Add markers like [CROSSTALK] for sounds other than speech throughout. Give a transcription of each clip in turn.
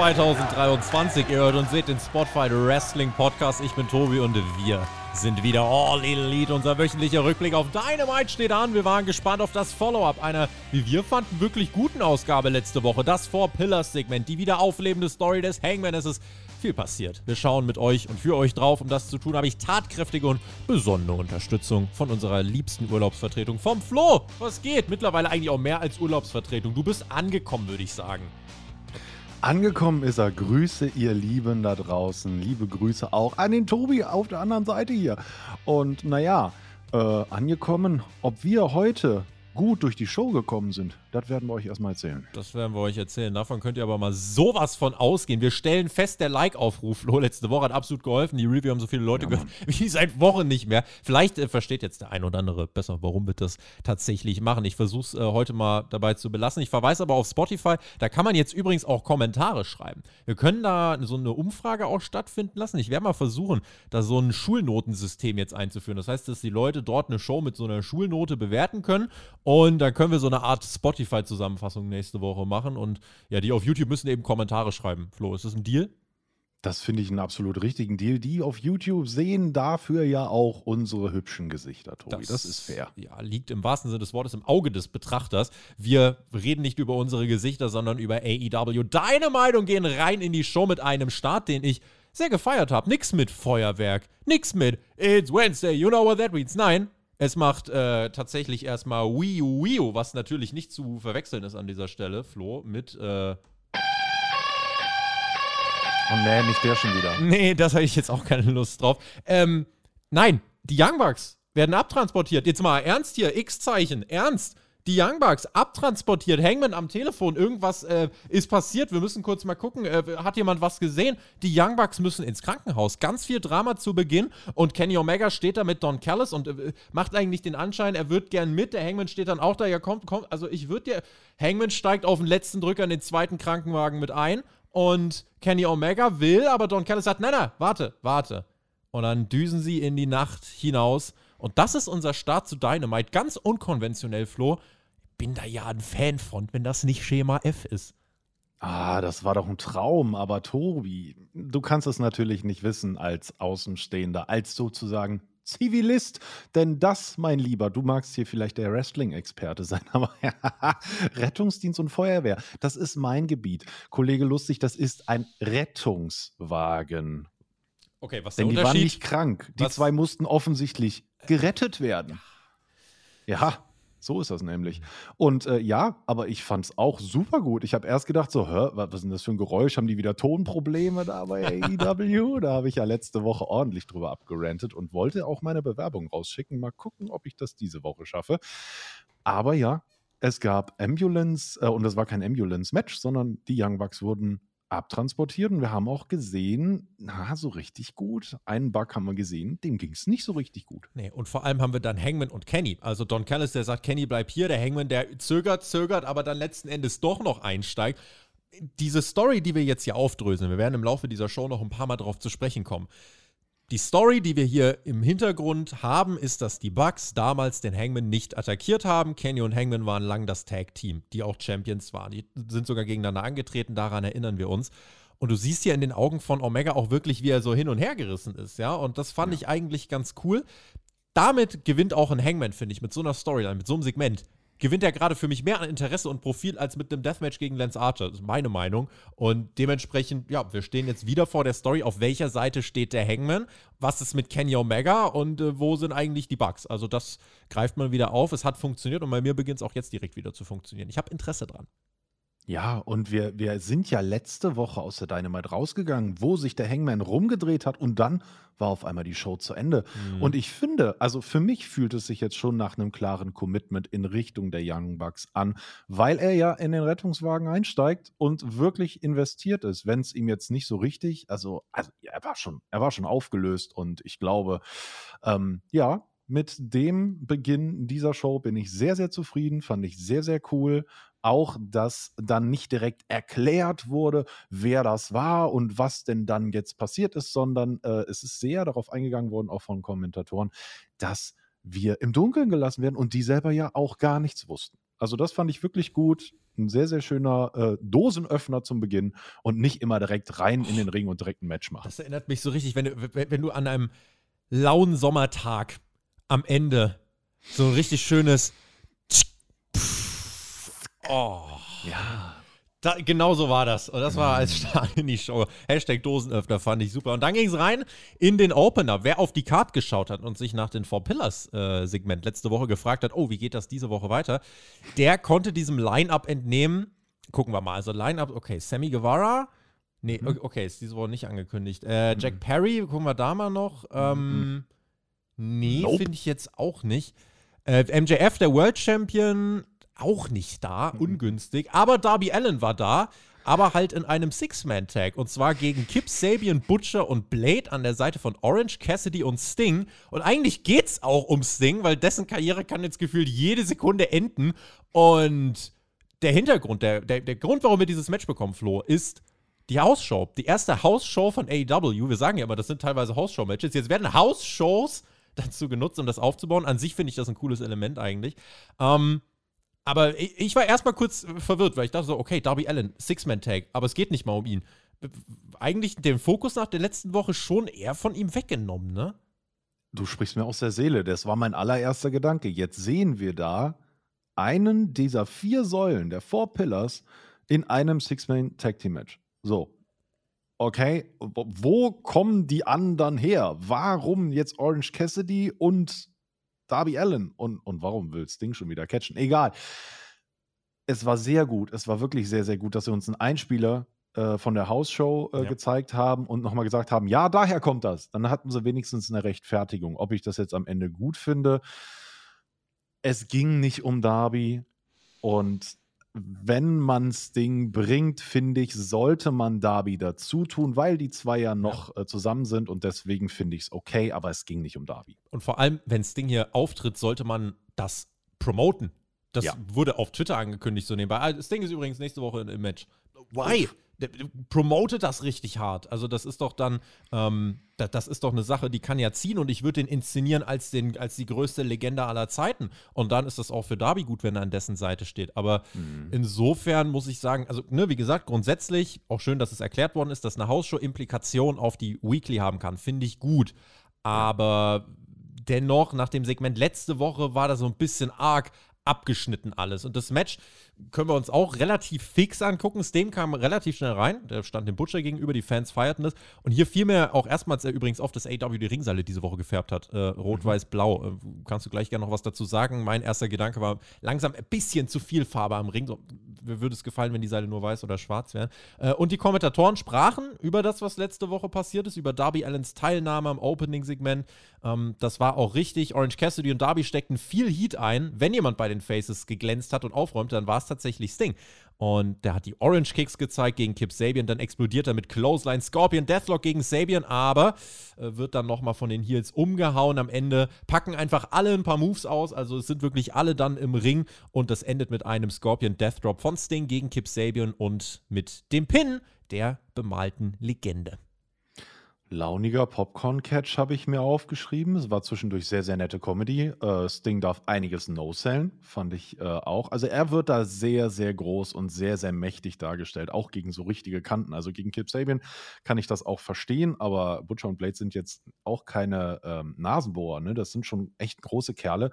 2023. Ihr hört und seht den Spotfight Wrestling Podcast. Ich bin Tobi und wir sind wieder All Elite. Unser wöchentlicher Rückblick auf Dynamite steht an. Wir waren gespannt auf das Follow-up einer, wie wir fanden, wirklich guten Ausgabe letzte Woche. Das Four Pillars Segment, die wieder auflebende Story des Hangman. Es ist viel passiert. Wir schauen mit euch und für euch drauf. Um das zu tun, habe ich tatkräftige und besondere Unterstützung von unserer liebsten Urlaubsvertretung vom Flo. Was geht? Mittlerweile eigentlich auch mehr als Urlaubsvertretung. Du bist angekommen, würde ich sagen. Angekommen ist er. Grüße, ihr Lieben da draußen. Liebe Grüße auch an den Tobi auf der anderen Seite hier. Und naja, äh, angekommen, ob wir heute gut durch die Show gekommen sind, das werden wir euch erstmal erzählen. Das werden wir euch erzählen. Davon könnt ihr aber mal sowas von ausgehen. Wir stellen fest, der Like-Aufruf, Flo, letzte Woche hat absolut geholfen. Die Review haben so viele Leute ja, gehört wie seit Wochen nicht mehr. Vielleicht äh, versteht jetzt der ein oder andere besser, warum wir das tatsächlich machen. Ich versuche es äh, heute mal dabei zu belassen. Ich verweise aber auf Spotify. Da kann man jetzt übrigens auch Kommentare schreiben. Wir können da so eine Umfrage auch stattfinden lassen. Ich werde mal versuchen, da so ein Schulnotensystem jetzt einzuführen. Das heißt, dass die Leute dort eine Show mit so einer Schulnote bewerten können. Und dann können wir so eine Art Spotify Spotify-Zusammenfassung nächste Woche machen. Und ja, die auf YouTube müssen eben Kommentare schreiben. Flo, ist das ein Deal? Das finde ich einen absolut richtigen Deal. Die auf YouTube sehen dafür ja auch unsere hübschen Gesichter, Tobi. Das, das, ist fair. Ja, liegt im wahrsten Sinne des Wortes im Auge des Betrachters. Wir reden nicht über unsere Gesichter, sondern über AEW Dynamite und gehen rein in die Show mit einem Start, den ich sehr gefeiert habe. Nix mit Feuerwerk, nix mit It's Wednesday, you know what that means. Nein, es macht äh, tatsächlich erstmal Wii U, Wii U, was natürlich nicht zu verwechseln ist an dieser Stelle, Flo, mit. Äh oh nee, nicht der schon wieder. Nee, das habe ich jetzt auch keine Lust drauf. Ähm, nein, die Young Bucks werden abtransportiert. Jetzt mal ernst hier, X-Zeichen, ernst die Young Bucks abtransportiert. Hangman am Telefon, irgendwas äh, ist passiert. Wir müssen kurz mal gucken. Äh, hat jemand was gesehen? Die Young Bucks müssen ins Krankenhaus. Ganz viel Drama zu Beginn. Und Kenny Omega steht da mit Don Callis und äh, macht eigentlich den Anschein, er wird gern mit. Der Hangman steht dann auch da. Ja, kommt, kommt. Also ich würde dir. Hangman steigt auf den letzten Drücker in den zweiten Krankenwagen mit ein. Und Kenny Omega will, aber Don Callis sagt: Nein, nein, warte, warte. Und dann düsen sie in die Nacht hinaus. Und das ist unser Start zu Dynamite. Ganz unkonventionell, Flo. Bin da ja ein Fan von, wenn das nicht Schema F ist. Ah, das war doch ein Traum, aber Tobi, du kannst es natürlich nicht wissen als Außenstehender, als sozusagen Zivilist. Denn das, mein Lieber, du magst hier vielleicht der Wrestling-Experte sein, [LAUGHS] aber Rettungsdienst und Feuerwehr, das ist mein Gebiet. Kollege Lustig, das ist ein Rettungswagen. Okay, was Denn die waren nicht krank. Die was? zwei mussten offensichtlich gerettet werden. Ja, so ist das nämlich. Und äh, ja, aber ich fand es auch super gut. Ich habe erst gedacht, so, hä, was ist denn das für ein Geräusch? Haben die wieder Tonprobleme da bei AEW? [LAUGHS] da habe ich ja letzte Woche ordentlich drüber abgerantet und wollte auch meine Bewerbung rausschicken. Mal gucken, ob ich das diese Woche schaffe. Aber ja, es gab Ambulance, äh, und das war kein Ambulance-Match, sondern die Young Bucks wurden abtransportiert und wir haben auch gesehen, na, so richtig gut. Einen Bug haben wir gesehen, dem ging es nicht so richtig gut. Nee, und vor allem haben wir dann Hangman und Kenny. Also Don Callis, der sagt, Kenny bleib hier, der Hangman, der zögert, zögert, aber dann letzten Endes doch noch einsteigt. Diese Story, die wir jetzt hier aufdröseln, wir werden im Laufe dieser Show noch ein paar Mal drauf zu sprechen kommen. Die Story, die wir hier im Hintergrund haben, ist, dass die Bucks damals den Hangman nicht attackiert haben. Kenny und Hangman waren lang das Tag-Team, die auch Champions waren. Die sind sogar gegeneinander angetreten, daran erinnern wir uns. Und du siehst ja in den Augen von Omega auch wirklich, wie er so hin und her gerissen ist, ja. Und das fand ja. ich eigentlich ganz cool. Damit gewinnt auch ein Hangman, finde ich, mit so einer Storyline, mit so einem Segment gewinnt er gerade für mich mehr an Interesse und Profil als mit einem Deathmatch gegen Lance Archer. Das ist meine Meinung. Und dementsprechend, ja, wir stehen jetzt wieder vor der Story. Auf welcher Seite steht der Hangman? Was ist mit Kenny Omega? Und äh, wo sind eigentlich die Bugs? Also, das greift man wieder auf. Es hat funktioniert und bei mir beginnt es auch jetzt direkt wieder zu funktionieren. Ich habe Interesse dran. Ja, und wir, wir sind ja letzte Woche aus der Dynamite rausgegangen, wo sich der Hangman rumgedreht hat und dann war auf einmal die Show zu Ende. Mhm. Und ich finde, also für mich fühlt es sich jetzt schon nach einem klaren Commitment in Richtung der Young Bucks an, weil er ja in den Rettungswagen einsteigt und wirklich investiert ist. Wenn es ihm jetzt nicht so richtig, also, also er war schon, er war schon aufgelöst und ich glaube, ähm, ja, mit dem Beginn dieser Show bin ich sehr, sehr zufrieden, fand ich sehr, sehr cool. Auch, dass dann nicht direkt erklärt wurde, wer das war und was denn dann jetzt passiert ist, sondern äh, es ist sehr darauf eingegangen worden, auch von Kommentatoren, dass wir im Dunkeln gelassen werden und die selber ja auch gar nichts wussten. Also das fand ich wirklich gut. Ein sehr, sehr schöner äh, Dosenöffner zum Beginn und nicht immer direkt rein in den Ring und direkt ein Match machen. Das erinnert mich so richtig, wenn du, wenn, du an einem lauen Sommertag am Ende so ein richtig schönes Oh. Ja. Da, genau so war das. Und das war als Start in die Show. Hashtag Dosenöffner fand ich super. Und dann ging es rein in den Opener. Wer auf die Card geschaut hat und sich nach den Four Pillars äh, Segment letzte Woche gefragt hat, oh, wie geht das diese Woche weiter, der konnte diesem Line-Up entnehmen. Gucken wir mal. Also Line-Up, okay, Sammy Guevara. Nee, Mhm. okay, ist diese Woche nicht angekündigt. Äh, Jack Perry, gucken wir da mal noch. Ähm, Nee, Nope. finde ich jetzt auch nicht. Äh, MJF, der World Champion, auch nicht da, ungünstig. Aber Darby Allen war da, aber halt in einem Six-Man-Tag. Und zwar gegen Kip Sabian, Butcher und Blade an der Seite von Orange, Cassidy und Sting. Und eigentlich geht's auch um Sting, weil dessen Karriere kann jetzt gefühlt jede Sekunde enden. Und der Hintergrund, der, der, der Grund, warum wir dieses Match bekommen, Flo, ist die Hausshow. Die erste Hausshow von AEW. Wir sagen ja immer, das sind teilweise Hausshow-Matches. Jetzt werden Hausshows dazu genutzt, um das aufzubauen. An sich finde ich das ein cooles Element eigentlich. Ähm, aber ich, war erstmal kurz verwirrt, weil ich dachte so, okay, Darby Allen, Six-Man-Tag, aber es geht nicht mal um ihn. Eigentlich den Fokus nach der letzten Woche schon eher von ihm weggenommen, ne? Du sprichst mir aus der Seele. Das war mein allererster Gedanke. Jetzt sehen wir da einen dieser vier Säulen, der Four Pillars, in einem Six-Man-Tag-Team-Match. So. Okay, wo kommen die anderen her? Warum jetzt Orange Cassidy und Darby Allen? Und, und warum will Sting schon wieder catchen? Egal. Es war sehr gut. Es war wirklich sehr, sehr gut, dass sie uns einen Einspieler äh, von der Hausshow äh, Ja. gezeigt haben und nochmal gesagt haben, ja, daher kommt das. Dann hatten sie wenigstens eine Rechtfertigung. Ob ich das jetzt am Ende gut finde, es ging nicht um Darby und wenn man Sting bringt, finde ich, sollte man Darby dazu tun, weil die zwei ja noch äh, zusammen sind und deswegen finde ich es okay, aber es ging nicht um Darby. Und vor allem, wenn Sting hier auftritt, sollte man das promoten. Das Ja. wurde auf Twitter angekündigt, so nebenbei. Ah, Sting ist übrigens nächste Woche im Match. Why? Der Promotet das richtig hart. Also, das ist doch dann, ähm, da- das ist doch eine Sache, die kann ja ziehen und ich würde den inszenieren als, den, als die größte Legende aller Zeiten. Und dann ist das auch für Darby gut, wenn er an dessen Seite steht. Aber insofern muss ich sagen, also, ne, wie gesagt, grundsätzlich auch schön, dass es erklärt worden ist, dass eine Hausshow Implikation auf die Weekly haben kann. Finde ich gut. Aber dennoch, nach dem Segment letzte Woche war da so ein bisschen arg abgeschnitten alles. Und das Match können wir uns auch relativ fix angucken. Sting kam relativ schnell rein. Der stand dem Butcher gegenüber, die Fans feierten das. Und hier fiel mir auch erstmals äh, übrigens auf, dass AW die Ringseile diese Woche gefärbt hat. Äh, Rot, Weiß, Blau. Äh, kannst du gleich gerne noch was dazu sagen? Mein erster Gedanke war langsam ein bisschen zu viel Farbe am Ring. So, mir würde es gefallen, wenn die Seile nur weiß oder schwarz wären. Äh, und die Kommentatoren sprachen über das, was letzte Woche passiert ist, über Darby Allens Teilnahme am Opening-Segment. Ähm, das war auch richtig. Orange Cassidy und Darby steckten viel Heat ein. Wenn jemand bei den Faces geglänzt hat und aufräumte, dann war es tatsächlich Sting. Und der hat die Orange Kicks gezeigt gegen Kip Sabian. Dann explodiert er mit Clothesline Scorpion Deathlock gegen Sabian, aber äh, wird dann nochmal von den Heels umgehauen am Ende. Packen einfach alle ein paar Moves aus. Also es sind wirklich alle dann im Ring. Und das endet mit einem Scorpion Death Drop von Sting gegen Kip Sabian und mit dem Pin der bemalten Legende. Launiger Popcorn-Catch habe ich mir aufgeschrieben. Es war zwischendurch sehr, sehr nette Comedy. Äh, Sting darf einiges no-sellen, fand ich äh, auch. Also er wird da sehr, sehr groß und sehr, sehr mächtig dargestellt, auch gegen so richtige Kanten. Also gegen Kip Sabian kann ich das auch verstehen, aber Butcher und Blade sind jetzt auch keine ähm, Nasenbohrer. Ne? Das sind schon echt große Kerle.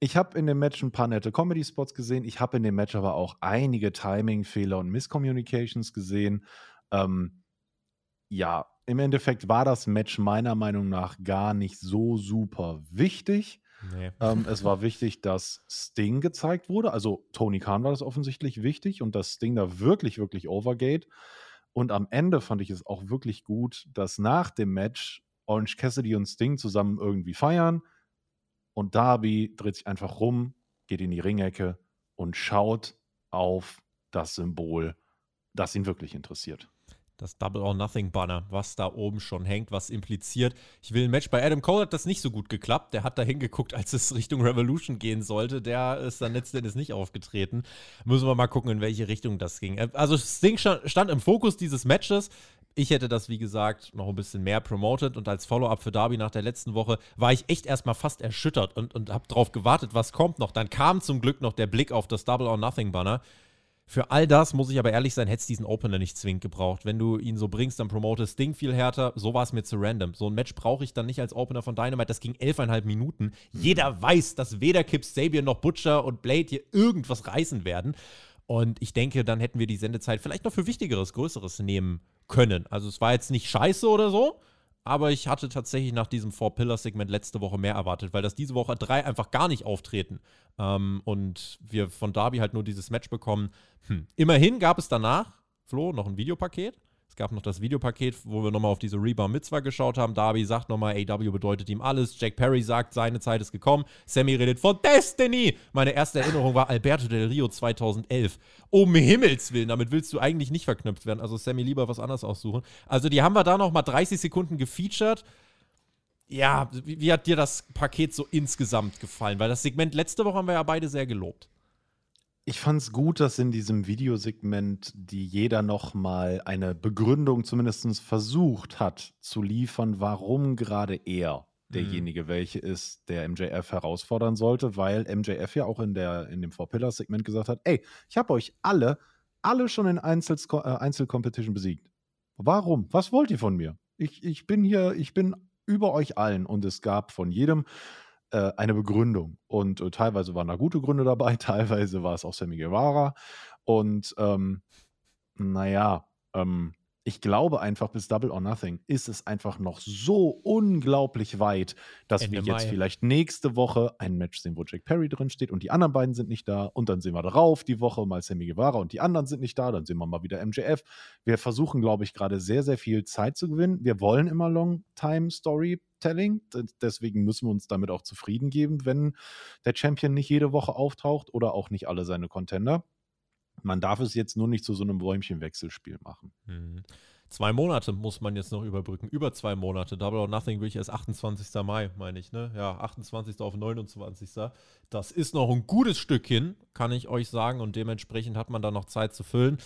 Ich habe in dem Match ein paar nette Comedy-Spots gesehen. Ich habe in dem Match aber auch einige Timing-Fehler und Miscommunications gesehen. Ähm, ja, im Endeffekt war das Match meiner Meinung nach gar nicht so super wichtig. Nee. Ähm, [LAUGHS] es war wichtig, dass Sting gezeigt wurde. Also Tony Khan war das offensichtlich wichtig und dass Sting da wirklich, wirklich overgeht. Und am Ende fand ich es auch wirklich gut, dass nach dem Match Orange Cassidy und Sting zusammen irgendwie feiern. Und Darby dreht sich einfach rum, geht in die Ringecke und schaut auf das Symbol, das ihn wirklich interessiert das Double or Nothing Banner, was da oben schon hängt, was impliziert, ich will ein Match. Bei Adam Cole hat das nicht so gut geklappt. Der hat da hingeguckt, als es Richtung Revolution gehen sollte. Der ist dann letzten Endes nicht aufgetreten. Müssen wir mal gucken, in welche Richtung das ging. Also Sting stand im Fokus dieses Matches. Ich hätte das, wie gesagt, noch ein bisschen mehr promoted und als Follow-up für Darby nach der letzten Woche war ich echt erstmal fast erschüttert und, und habe drauf gewartet, was kommt noch. Dann kam zum Glück noch der Blick auf das Double or Nothing Banner. Für all das, muss ich aber ehrlich sein, hätte es diesen Opener nicht zwingend gebraucht. Wenn du ihn so bringst, dann promotest Ding viel härter. So war es mir zu random. So ein Match brauche ich dann nicht als Opener von Dynamite. Das ging elfeinhalb Minuten. Jeder weiß, dass weder Kip Sabian noch Butcher und Blade hier irgendwas reißen werden. Und ich denke, dann hätten wir die Sendezeit vielleicht noch für Wichtigeres, Größeres nehmen können. Also es war jetzt nicht scheiße oder so, aber ich hatte tatsächlich nach diesem Four-Pillar-Segment letzte Woche mehr erwartet, weil das diese Woche drei einfach gar nicht auftreten ähm, und wir von Darby halt nur dieses Match bekommen. Hm. Immerhin gab es danach, Flo, noch ein Videopaket gab noch das Videopaket, wo wir nochmal auf diese Rebound Mitzvah geschaut haben. Darby sagt nochmal, AW bedeutet ihm alles. Jack Perry sagt, seine Zeit ist gekommen. Sammy redet von Destiny. Meine erste Erinnerung war Alberto del Rio 2011. Um Himmels Willen, damit willst du eigentlich nicht verknüpft werden. Also Sammy lieber was anderes aussuchen. Also die haben wir da nochmal 30 Sekunden gefeatured. Ja, wie hat dir das Paket so insgesamt gefallen? Weil das Segment letzte Woche haben wir ja beide sehr gelobt. Ich fand es gut, dass in diesem Videosegment die jeder noch mal eine Begründung zumindest versucht hat zu liefern, warum gerade er mhm. derjenige mhm. welche ist, der MJF herausfordern sollte, weil MJF ja auch in, der, in dem Four-Pillars-Segment gesagt hat, ey, ich habe euch alle, alle schon in äh, Einzelcompetition besiegt. Warum? Was wollt ihr von mir? Ich, ich bin hier, ich bin über euch allen und es gab von jedem äh, eine Begründung. Und äh, teilweise waren da gute Gründe dabei, [LAUGHS] teilweise war es auch Sammy Guevara. Und ähm, naja, ähm, ich glaube einfach, bis Double or Nothing ist es einfach noch so unglaublich weit, dass Ende wir jetzt Mai. vielleicht nächste Woche ein Match sehen, wo Jack Perry drin steht und die anderen beiden sind nicht da. Und dann sehen wir darauf die Woche mal Sammy Guevara und die anderen sind nicht da. Dann sehen wir mal wieder MJF. Wir versuchen, glaube ich, gerade sehr, sehr viel Zeit zu gewinnen. Wir wollen immer Long-Time-Storytelling. Deswegen müssen wir uns damit auch zufrieden geben, wenn der Champion nicht jede Woche auftaucht oder auch nicht alle seine Contender. Man darf es jetzt nur nicht zu so einem Bäumchen-Wechselspiel machen. Mhm. Zwei Monate muss man jetzt noch überbrücken. Über zwei Monate. Double or Nothing will ich erst 28. Mai, meine ich, ne? Ja, 28. auf 29. Das ist noch ein gutes Stück hin, kann ich euch sagen. Und dementsprechend hat man da noch Zeit zu füllen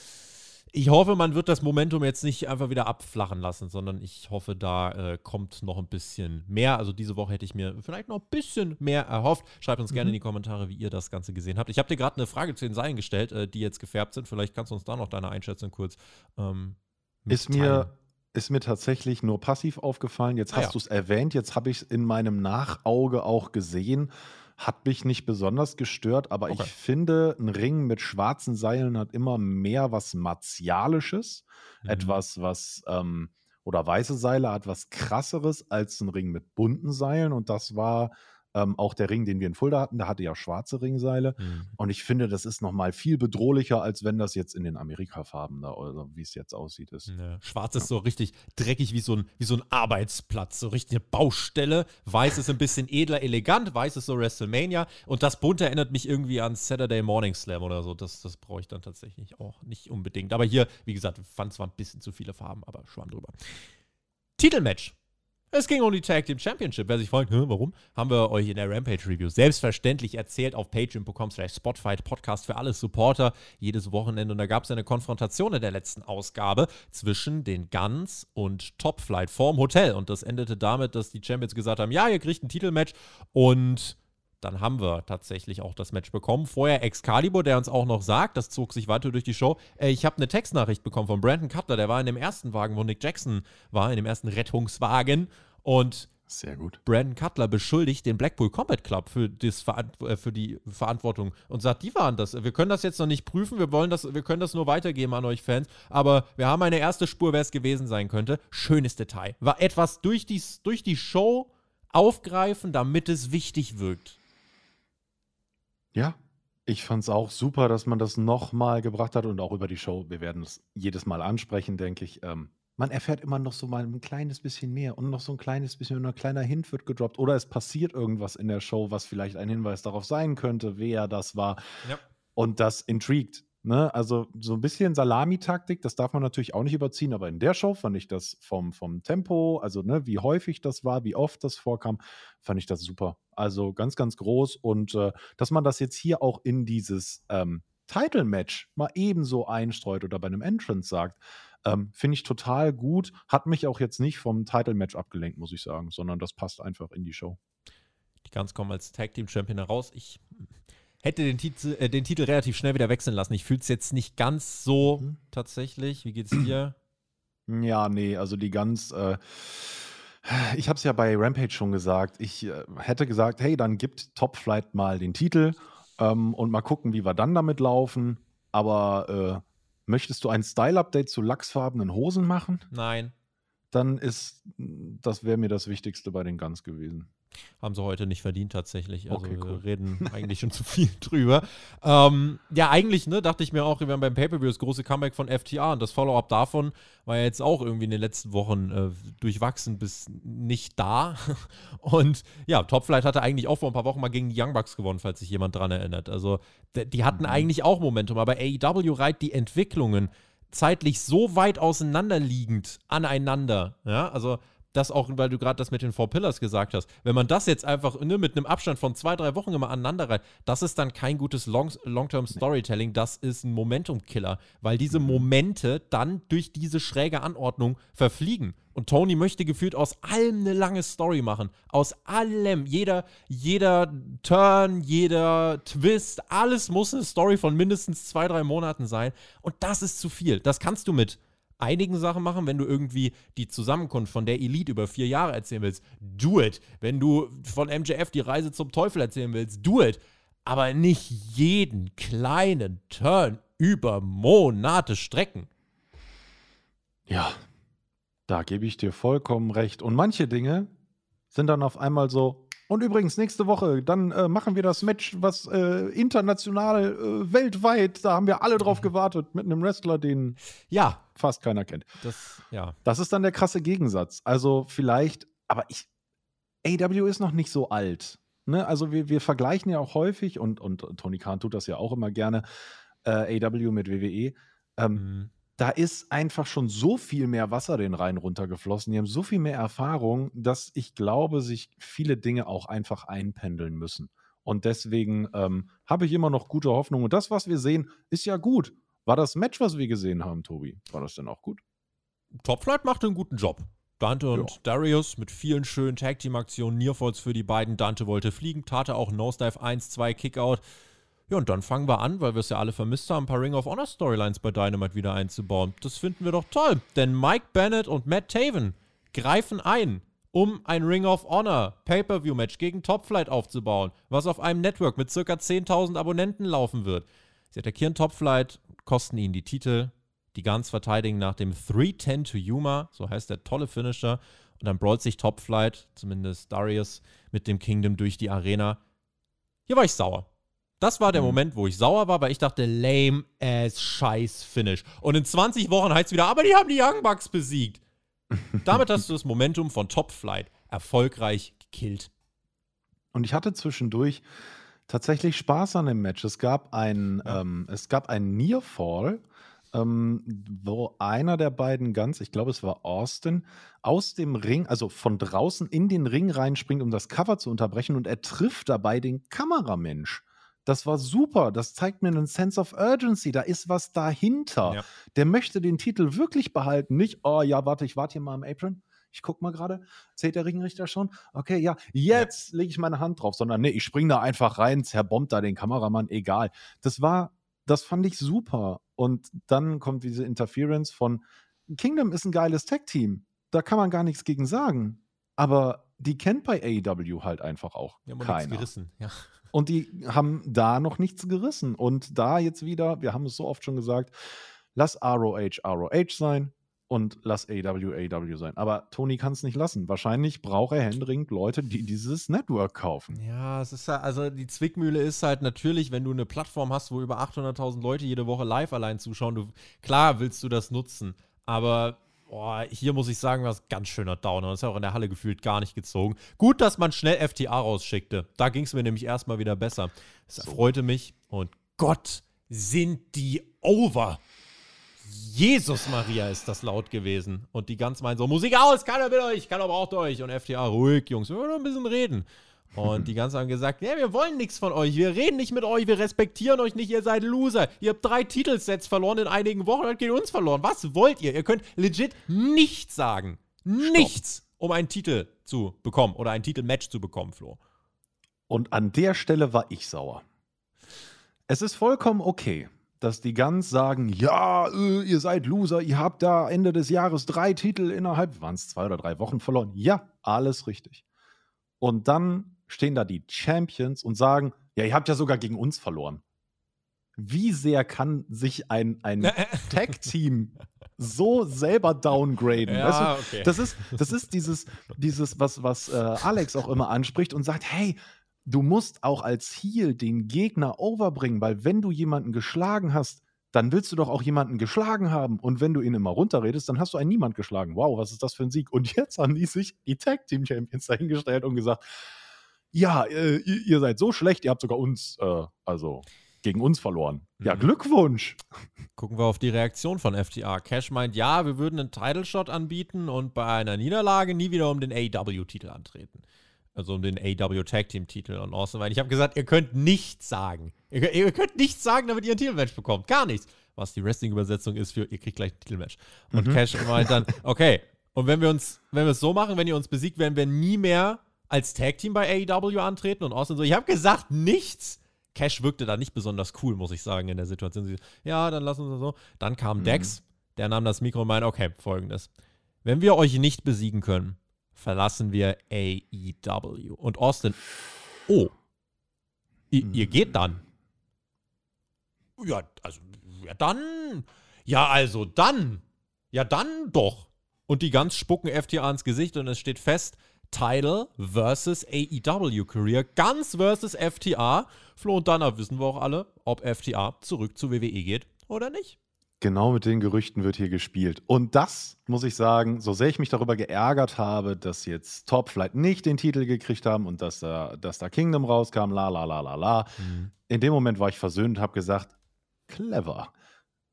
ich hoffe, man wird das Momentum jetzt nicht einfach wieder abflachen lassen, sondern ich hoffe, da äh, kommt noch ein bisschen mehr. Also diese Woche hätte ich mir vielleicht noch ein bisschen mehr erhofft. Schreibt uns mhm. gerne in die Kommentare, wie ihr das Ganze gesehen habt. Ich habe dir gerade eine Frage zu den Seilen gestellt, äh, die jetzt gefärbt sind. Vielleicht kannst du uns da noch deine Einschätzung kurz ähm, Ist mir ist mir tatsächlich nur passiv aufgefallen. Jetzt ah, hast ja. du es erwähnt, jetzt habe ich es in meinem Nachauge auch gesehen. Hat mich nicht besonders gestört, aber okay. ich finde, ein Ring mit schwarzen Seilen hat immer mehr was Martialisches. Mhm. Etwas, was, ähm, oder weiße Seile hat was krasseres als ein Ring mit bunten Seilen. Und das war ähm, auch der Ring, den wir in Fulda hatten, der hatte ja schwarze Ringseile. Mhm. Und ich finde, das ist nochmal viel bedrohlicher, als wenn das jetzt in den Amerika-Farben da, oder wie es jetzt aussieht, ist. Ja. Schwarz ist so richtig dreckig wie so, ein, wie so ein Arbeitsplatz, so richtig eine Baustelle. Weiß ist ein bisschen edler, elegant. Weiß ist so WrestleMania. Und das Bunte erinnert mich irgendwie an Saturday Morning Slam oder so. Das, das brauche ich dann tatsächlich auch nicht unbedingt. Aber hier, wie gesagt, fand zwar ein bisschen zu viele Farben, aber schwamm drüber. Titelmatch. Es ging um die Tag Team Championship. Wer sich fragt, warum, haben wir euch in der Rampage Review selbstverständlich erzählt auf patreon.com slash spotfight Podcast für alle Supporter jedes Wochenende. Und da gab es eine Konfrontation in der letzten Ausgabe zwischen den Guns und Top Flight vorm Hotel. Und das endete damit, dass die Champions gesagt haben, ja, ihr kriegt ein Titelmatch und dann haben wir tatsächlich auch das Match bekommen. Vorher Excalibur, der uns auch noch sagt, das zog sich weiter durch die Show. Äh, ich habe eine Textnachricht bekommen von Brandon Cutler, der war in dem ersten Wagen, wo Nick Jackson war, in dem ersten Rettungswagen. Und sehr gut. Brandon Cutler beschuldigt den Blackpool Combat Club für, das, äh, für die Verantwortung und sagt, die waren das. Wir können das jetzt noch nicht prüfen, wir wollen das, wir können das nur weitergeben an euch Fans, aber wir haben eine erste Spur, wer es gewesen sein könnte. Schönes Detail. War etwas durch die, durch die Show aufgreifen, damit es wichtig wirkt. Ja, ich fand es auch super, dass man das nochmal gebracht hat und auch über die Show. Wir werden es jedes Mal ansprechen, denke ich. Ähm, man erfährt immer noch so mal ein kleines bisschen mehr und noch so ein kleines bisschen, ein kleiner Hint wird gedroppt oder es passiert irgendwas in der Show, was vielleicht ein Hinweis darauf sein könnte, wer das war. Ja. Und das intrigt. Ne? Also so ein bisschen Salamitaktik, das darf man natürlich auch nicht überziehen, aber in der Show fand ich das vom, vom Tempo, also ne, wie häufig das war, wie oft das vorkam, fand ich das super. Also ganz, ganz groß und äh, dass man das jetzt hier auch in dieses ähm, Title-Match mal ebenso einstreut oder bei einem Entrance sagt, ähm, finde ich total gut. Hat mich auch jetzt nicht vom Title-Match abgelenkt, muss ich sagen, sondern das passt einfach in die Show. Die Guns kommen als Tag Team Champion heraus. Ich hätte den Titel, äh, den Titel relativ schnell wieder wechseln lassen. Ich fühle es jetzt nicht ganz so mhm. tatsächlich. Wie geht's dir? Ja, nee, also die ganz. Äh, ich habe es ja bei Rampage schon gesagt. Ich äh, hätte gesagt, hey, dann gibt Top Flight mal den Titel ähm, und mal gucken, wie wir dann damit laufen. Aber äh, möchtest du ein Style-Update zu lachsfarbenen Hosen machen? Nein. Dann ist, das wäre mir das Wichtigste bei den Guns gewesen. Haben sie heute nicht verdient tatsächlich. Also okay, cool. wir reden [LAUGHS] eigentlich schon zu viel drüber. Ähm, ja, eigentlich, ne, dachte ich mir auch, wir haben beim Pay-Per-View das große Comeback von FTA und das Follow-up davon war ja jetzt auch irgendwie in den letzten Wochen äh, durchwachsen bis nicht da. [LAUGHS] Und ja, Topflight hatte eigentlich auch vor ein paar Wochen mal gegen die Young Bucks gewonnen, falls sich jemand dran erinnert. Also die hatten mhm. eigentlich auch Momentum, aber AEW reiht die Entwicklungen zeitlich so weit auseinanderliegend aneinander. Ja, also das auch, weil du gerade das mit den Four Pillars gesagt hast, wenn man das jetzt einfach ne, mit einem Abstand von zwei, drei Wochen immer aneinander reiht, das ist dann kein gutes Long-Term-Storytelling, das ist ein Momentum-Killer, weil diese mhm. Momente dann durch diese schräge Anordnung verfliegen. Und Tony möchte gefühlt aus allem eine lange Story machen. Aus allem. Jeder, jeder Turn, jeder Twist, alles muss eine Story von mindestens zwei, drei Monaten sein. Und das ist zu viel. Das kannst du mit einigen Sachen machen, wenn du irgendwie die Zusammenkunft von der Elite über vier Jahre erzählen willst, do it. Wenn du von MJF die Reise zum Teufel erzählen willst, do it. Aber nicht jeden kleinen Turn über Monate strecken. Ja, da gebe ich dir vollkommen recht. Und manche Dinge sind dann auf einmal so, und übrigens, nächste Woche, dann äh, machen wir das Match, was äh, international, äh, weltweit, da haben wir alle drauf gewartet, mit einem Wrestler, den ja. fast keiner kennt. Das, ja. das ist dann der krasse Gegensatz. Also vielleicht, aber ich, AW ist noch nicht so alt. Ne? Also wir, wir vergleichen ja auch häufig, und, und Tony Khan tut das ja auch immer gerne, äh, AW mit WWE. Ähm, mhm da ist einfach schon so viel mehr Wasser den Rhein runtergeflossen. Die haben so viel mehr Erfahrung, dass ich glaube, sich viele Dinge auch einfach einpendeln müssen. Und deswegen ähm, habe ich immer noch gute Hoffnung. Und das, was wir sehen, ist ja gut. War das Match, was wir gesehen haben, Tobi? War das denn auch gut? Topflight machte einen guten Job. Dante und ja. Darius mit vielen schönen Tag-Team-Aktionen, Nearfalls für die beiden. Dante wollte fliegen, tat er auch Nosedive 1, 2, Kickout. Ja, und dann fangen wir an, weil wir es ja alle vermisst haben, ein paar Ring of Honor Storylines bei Dynamite wieder einzubauen. Das finden wir doch toll, denn Mike Bennett und Matt Taven greifen ein, um ein Ring of Honor Pay-Per-View-Match gegen Top Flight aufzubauen, was auf einem Network mit ca. 10.000 Abonnenten laufen wird. Sie attackieren Top Flight, kosten ihnen die Titel. Die Guns verteidigen nach dem 310 to Yuma, so heißt der tolle Finisher. Und dann brawlt sich Top Flight, zumindest Darius, mit dem Kingdom durch die Arena. Hier war ich sauer. Das war der mhm. Moment, wo ich sauer war, weil ich dachte, lame as scheiß Finish. Und in 20 Wochen heißt es wieder, aber die haben die Young Bucks besiegt. [LAUGHS] Damit hast du das Momentum von Top Flight erfolgreich gekillt. Und ich hatte zwischendurch tatsächlich Spaß an dem Match. Es gab ein, ja. ähm, es gab ein Nearfall, ähm, wo einer der beiden ganz, ich glaube, es war Austin, aus dem Ring, also von draußen in den Ring reinspringt, um das Cover zu unterbrechen und er trifft dabei den Kameramensch. Das war super. Das zeigt mir einen Sense of Urgency. Da ist was dahinter. Ja. Der möchte den Titel wirklich behalten. Nicht, oh ja, warte, ich warte hier mal im Apron. Ich guck mal gerade. Zählt der Ringrichter schon? Okay, ja, jetzt ja. lege ich meine Hand drauf. Sondern nee, ich spring da einfach rein, zerbombt da den Kameramann, egal. Das war, das fand ich super. Und dann kommt diese Interference von Kingdom ist ein geiles Tech-Team. Da kann man gar nichts gegen sagen. Aber die kennt bei AEW halt einfach auch ja, keiner. Gerissen, ja. Und die haben da noch nichts gerissen. Und da jetzt wieder, wir haben es so oft schon gesagt, lass ROH ROH sein und lass AW AW sein. Aber Tony kann es nicht lassen. Wahrscheinlich braucht er händeringend Leute, die dieses Network kaufen. Ja, es ist ja, also die Zwickmühle ist halt natürlich, wenn du eine Plattform hast, wo über 800.000 Leute jede Woche live allein zuschauen, du, klar willst du das nutzen, aber boah, hier muss ich sagen, war es ganz schöner Downer. Das ist ja auch in der Halle gefühlt gar nicht gezogen. Gut, dass man schnell FTA rausschickte. Da ging es mir nämlich erstmal wieder besser. Es so. freute mich und Gott, sind die over. Jesus Maria ist das laut gewesen. Und die ganz meinen so, Musik aus, keiner mit euch, keiner braucht euch. Und FTA, ruhig, Jungs, wir wollen ein bisschen reden. Und die ganzen haben gesagt, ja, wir wollen nichts von euch, wir reden nicht mit euch, wir respektieren euch nicht, ihr seid Loser. Ihr habt drei Titelsets verloren in einigen Wochen, dann geht uns verloren. Was wollt ihr? Ihr könnt legit nichts sagen. Nichts, Stopp. um einen Titel zu bekommen oder ein Titelmatch zu bekommen, Flo. Und an der Stelle war ich sauer. Es ist vollkommen okay, dass die ganz sagen, ja, äh, ihr seid Loser, ihr habt da Ende des Jahres drei Titel innerhalb, waren es zwei oder drei Wochen verloren. Ja, alles richtig. Und dann stehen da die Champions und sagen, ja, ihr habt ja sogar gegen uns verloren. Wie sehr kann sich ein, ein [LAUGHS] Tag-Team so selber downgraden? Ja, weißt du? okay. das, ist, das ist dieses, dieses was, was äh, Alex auch immer anspricht und sagt, hey, du musst auch als Heal den Gegner overbringen, weil wenn du jemanden geschlagen hast, dann willst du doch auch jemanden geschlagen haben. Und wenn du ihn immer runterredest, dann hast du einen niemand geschlagen. Wow, was ist das für ein Sieg? Und jetzt haben die sich die Tag Team Champions dahingestellt und gesagt, ja, äh, ihr, seid so schlecht, ihr habt sogar uns, äh, also gegen uns verloren. Ja, mhm. Glückwunsch. Gucken wir auf die Reaktion von FTA. Cash meint, ja, wir würden einen Title Shot anbieten und bei einer Niederlage nie wieder um den AW-Titel antreten also um den AW Tag Team Titel und Austin, weil ich habe gesagt, ihr könnt nichts sagen. Ihr, ihr, könnt nichts sagen, damit ihr ein Titelmatch bekommt. Gar nichts. Was die Wrestling-Übersetzung ist für, ihr kriegt gleich ein Titelmatch. Und mhm. Cash meint dann, okay, und wenn wir uns, wenn wir es so machen, wenn ihr uns besiegt, werden wir nie mehr als Tag Team bei AEW antreten und Austin so, ich habe gesagt, nichts. Cash wirkte da nicht besonders cool, muss ich sagen, in der Situation. Sie, ja, dann lassen wir so. Dann kam mhm. Dex, der nahm das Mikro und meinte, okay, folgendes. Wenn wir euch nicht besiegen können, verlassen wir AEW. Und Austin, oh, ihr, ihr hm. geht dann. Ja, also, ja dann. Ja, also dann. Ja, dann doch. Und die ganz spucken FTA ins Gesicht und es steht fest, Title versus AEW Career, ganz versus FTA. Flo und Dana wissen wir auch alle, ob FTA zurück zu WWE geht oder nicht. Genau mit den Gerüchten wird hier gespielt. Und das muss ich sagen, so sehr ich mich darüber geärgert habe, dass jetzt Top vielleicht nicht den Titel gekriegt haben und dass da, dass da Kingdom rauskam, la la la la la. Mhm. In dem Moment war ich versöhnt und habe gesagt, clever.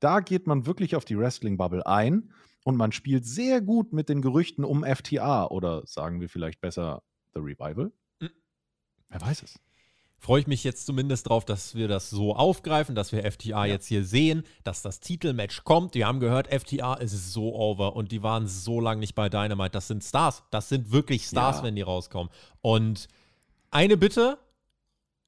Da geht man wirklich auf die Wrestling-Bubble ein und man spielt sehr gut mit den Gerüchten um FTA oder sagen wir vielleicht besser The Revival. Mhm. Wer weiß es freue ich mich jetzt zumindest drauf, dass wir das so aufgreifen, dass wir FTA ja. jetzt hier sehen, dass das Titelmatch kommt. Wir haben gehört, FTA ist so over und die waren so lange nicht bei Dynamite. Das sind Stars. Das sind wirklich Stars, ja. wenn die rauskommen. Und eine Bitte,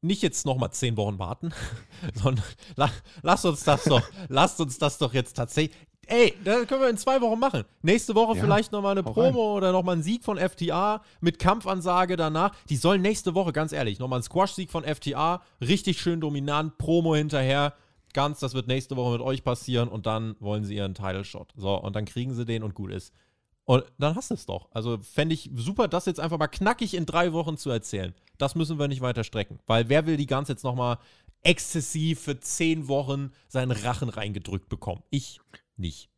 nicht jetzt nochmal zehn Wochen warten, [LAUGHS] sondern la, lass uns das doch, [LAUGHS] lasst uns das doch jetzt tatsächlich. Ey, das können wir in zwei Wochen machen. Nächste Woche ja, vielleicht nochmal eine Promo rein. oder nochmal ein Sieg von FTA mit Kampfansage danach. Die sollen nächste Woche, ganz ehrlich, nochmal ein Squash-Sieg von FTA. Richtig schön dominant, Promo hinterher. Ganz, das wird nächste Woche mit euch passieren und dann wollen sie ihren Title-Shot. So, und dann kriegen sie den und gut ist. Und dann hast du es doch. Also fände ich super, das jetzt einfach mal knackig in drei Wochen zu erzählen. Das müssen wir nicht weiter strecken. Weil wer will die ganze jetzt nochmal exzessiv für zehn Wochen seinen Rachen reingedrückt bekommen? Ich nicht.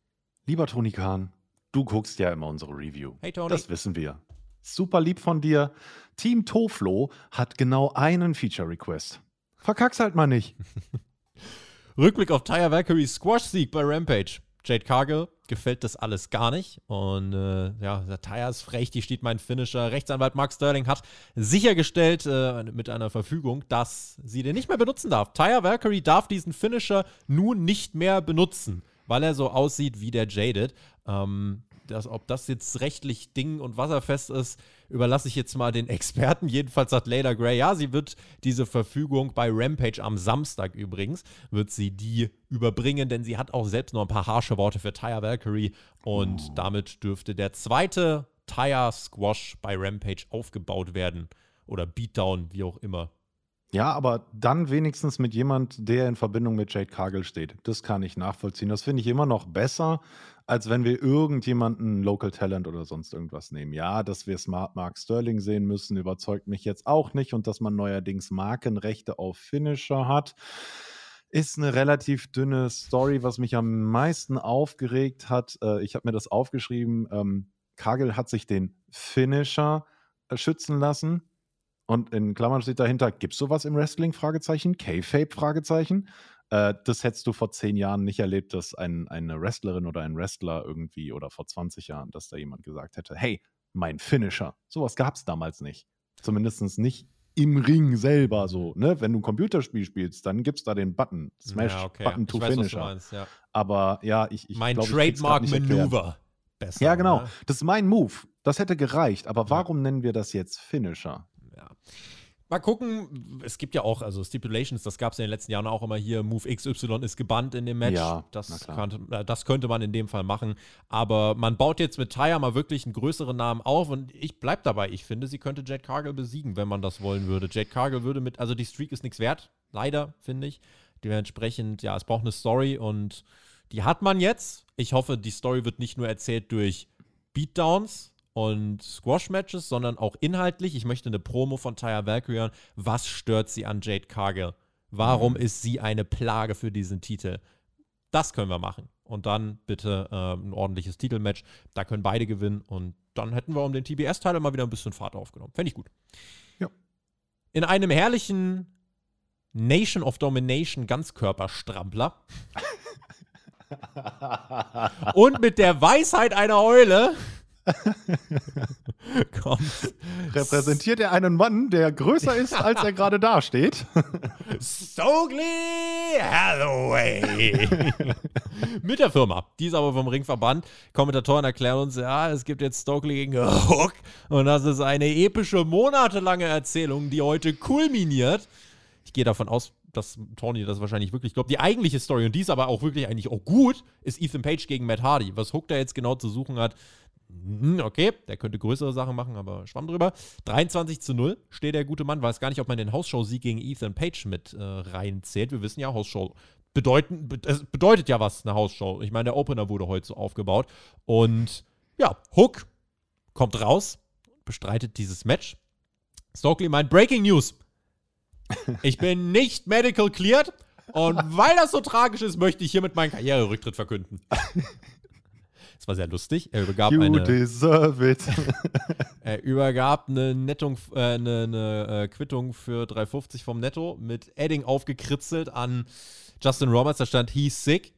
Lieber Toni Kahn, du guckst ja immer unsere Review. Hey Toni. Das wissen wir. Super lieb von dir. Team Toflo hat genau einen Feature-Request. Verkack's halt mal nicht. [LAUGHS] Rückblick auf Tyre Valkyries Squash-Sieg bei Rampage. Jade Cargill gefällt das alles gar nicht. Und äh, ja, der Tyre ist frech, die steht mein Finisher. Rechtsanwalt Mark Sterling hat sichergestellt äh, mit einer Verfügung, dass sie den nicht mehr benutzen darf. Tyre Valkyrie darf diesen Finisher nun nicht mehr benutzen weil er so aussieht wie der Jaded. Ähm, das, ob das jetzt rechtlich ding- und wasserfest ist, überlasse ich jetzt mal den Experten. Jedenfalls sagt Layla Gray, ja, sie wird diese Verfügung bei Rampage am Samstag übrigens, wird sie die überbringen, denn sie hat auch selbst noch ein paar harsche Worte für Tyre Valkyrie und oh. damit dürfte der zweite Tyre Squash bei Rampage aufgebaut werden oder Beatdown, wie auch immer. Ja, aber dann wenigstens mit jemand, der in Verbindung mit Jade Cargill steht. Das kann ich nachvollziehen. Das finde ich immer noch besser, als wenn wir irgendjemanden Local Talent oder sonst irgendwas nehmen. Ja, dass wir Smart Mark Sterling sehen müssen, überzeugt mich jetzt auch nicht. Und dass man neuerdings Markenrechte auf Finisher hat, ist eine relativ dünne Story, was mich am meisten aufgeregt hat. Äh, ich habe mir das aufgeschrieben. Ähm, Kagel hat sich den Finisher äh, schützen lassen. Und in Klammern steht dahinter, gibt es sowas im Wrestling? Fragezeichen. K-Fape? Fragezeichen. Äh, das hättest du vor zehn Jahren nicht erlebt, dass ein, eine Wrestlerin oder ein Wrestler irgendwie oder vor 20 Jahren, dass da jemand gesagt hätte, hey, mein Finisher. Sowas gab es damals nicht. Zumindest nicht im Ring selber so. Ne? Wenn du ein Computerspiel spielst, dann gibt es da den Button, Smash, ja, okay. Button to weiß, Finisher. Meinst, ja. Aber ja, ich, ich Mein Trademark-Manöver. Ja, genau. Ne? Das ist mein Move. Das hätte gereicht. Aber warum ja. nennen wir das jetzt Finisher? Ja. Mal gucken, es gibt ja auch, also Stipulations, das gab es in den letzten Jahren auch immer hier, Move XY ist gebannt in dem Match. Ja, das, könnte, äh, das könnte man in dem Fall machen. Aber man baut jetzt mit Taya mal wirklich einen größeren Namen auf und ich bleib dabei. Ich finde, sie könnte Jade Cargill besiegen, wenn man das wollen würde. Jade Cargill würde mit, also die Streak ist nichts wert, leider, finde ich. Dementsprechend, ja, es braucht eine Story und die hat man jetzt. Ich hoffe, die Story wird nicht nur erzählt durch Beatdowns, und Squash-Matches, sondern auch inhaltlich. Ich möchte eine Promo von Taya Valkyrie hören. Was stört sie an Jade Cargill? Warum mhm. ist sie eine Plage für diesen Titel? Das können wir machen. Und dann bitte äh, ein ordentliches Titelmatch. Da können beide gewinnen. Und dann hätten wir um den TBS-Teil mal wieder ein bisschen Fahrt aufgenommen. Fände ich gut. Ja. In einem herrlichen Nation of Domination Ganzkörperstrampler. [LAUGHS] und mit der Weisheit einer Eule [LAUGHS] Kommt. Repräsentiert er einen Mann, der größer ist, als er gerade dasteht? [LAUGHS] Stokely Hathaway. [LAUGHS] Mit der Firma. Die ist aber vom Ringverband. Kommentatoren erklären uns, ja, es gibt jetzt Stokely gegen Hook. Und das ist eine epische, monatelange Erzählung, die heute kulminiert. Ich gehe davon aus, dass Tony das wahrscheinlich wirklich glaubt. Die eigentliche Story, und die ist aber auch wirklich eigentlich auch gut, ist Ethan Page gegen Matt Hardy. Was Hook da jetzt genau zu suchen hat, okay, der könnte größere Sachen machen, aber schwamm drüber. 23 zu 0 steht der gute Mann. Weiß gar nicht, ob man den Hausshow-Sieg gegen Ethan Page mit äh, reinzählt. Wir wissen ja, Hausshow bedeuten, be es bedeutet ja was, eine Hausshow. Ich meine, der Opener wurde heute so aufgebaut. Und ja, Hook kommt raus, bestreitet dieses Match. Stokely meint Breaking News. [LAUGHS] Ich bin nicht medical cleared und weil das so tragisch ist, möchte ich hiermit meinen Karriererücktritt verkünden. [LAUGHS] Das war sehr lustig. Er übergab you eine. deserve it. [LAUGHS] er übergab eine, Nettung, äh, eine, eine äh, Quittung für 3,50 vom Netto mit Edding aufgekritzelt an Justin Roberts. Da stand he's sick.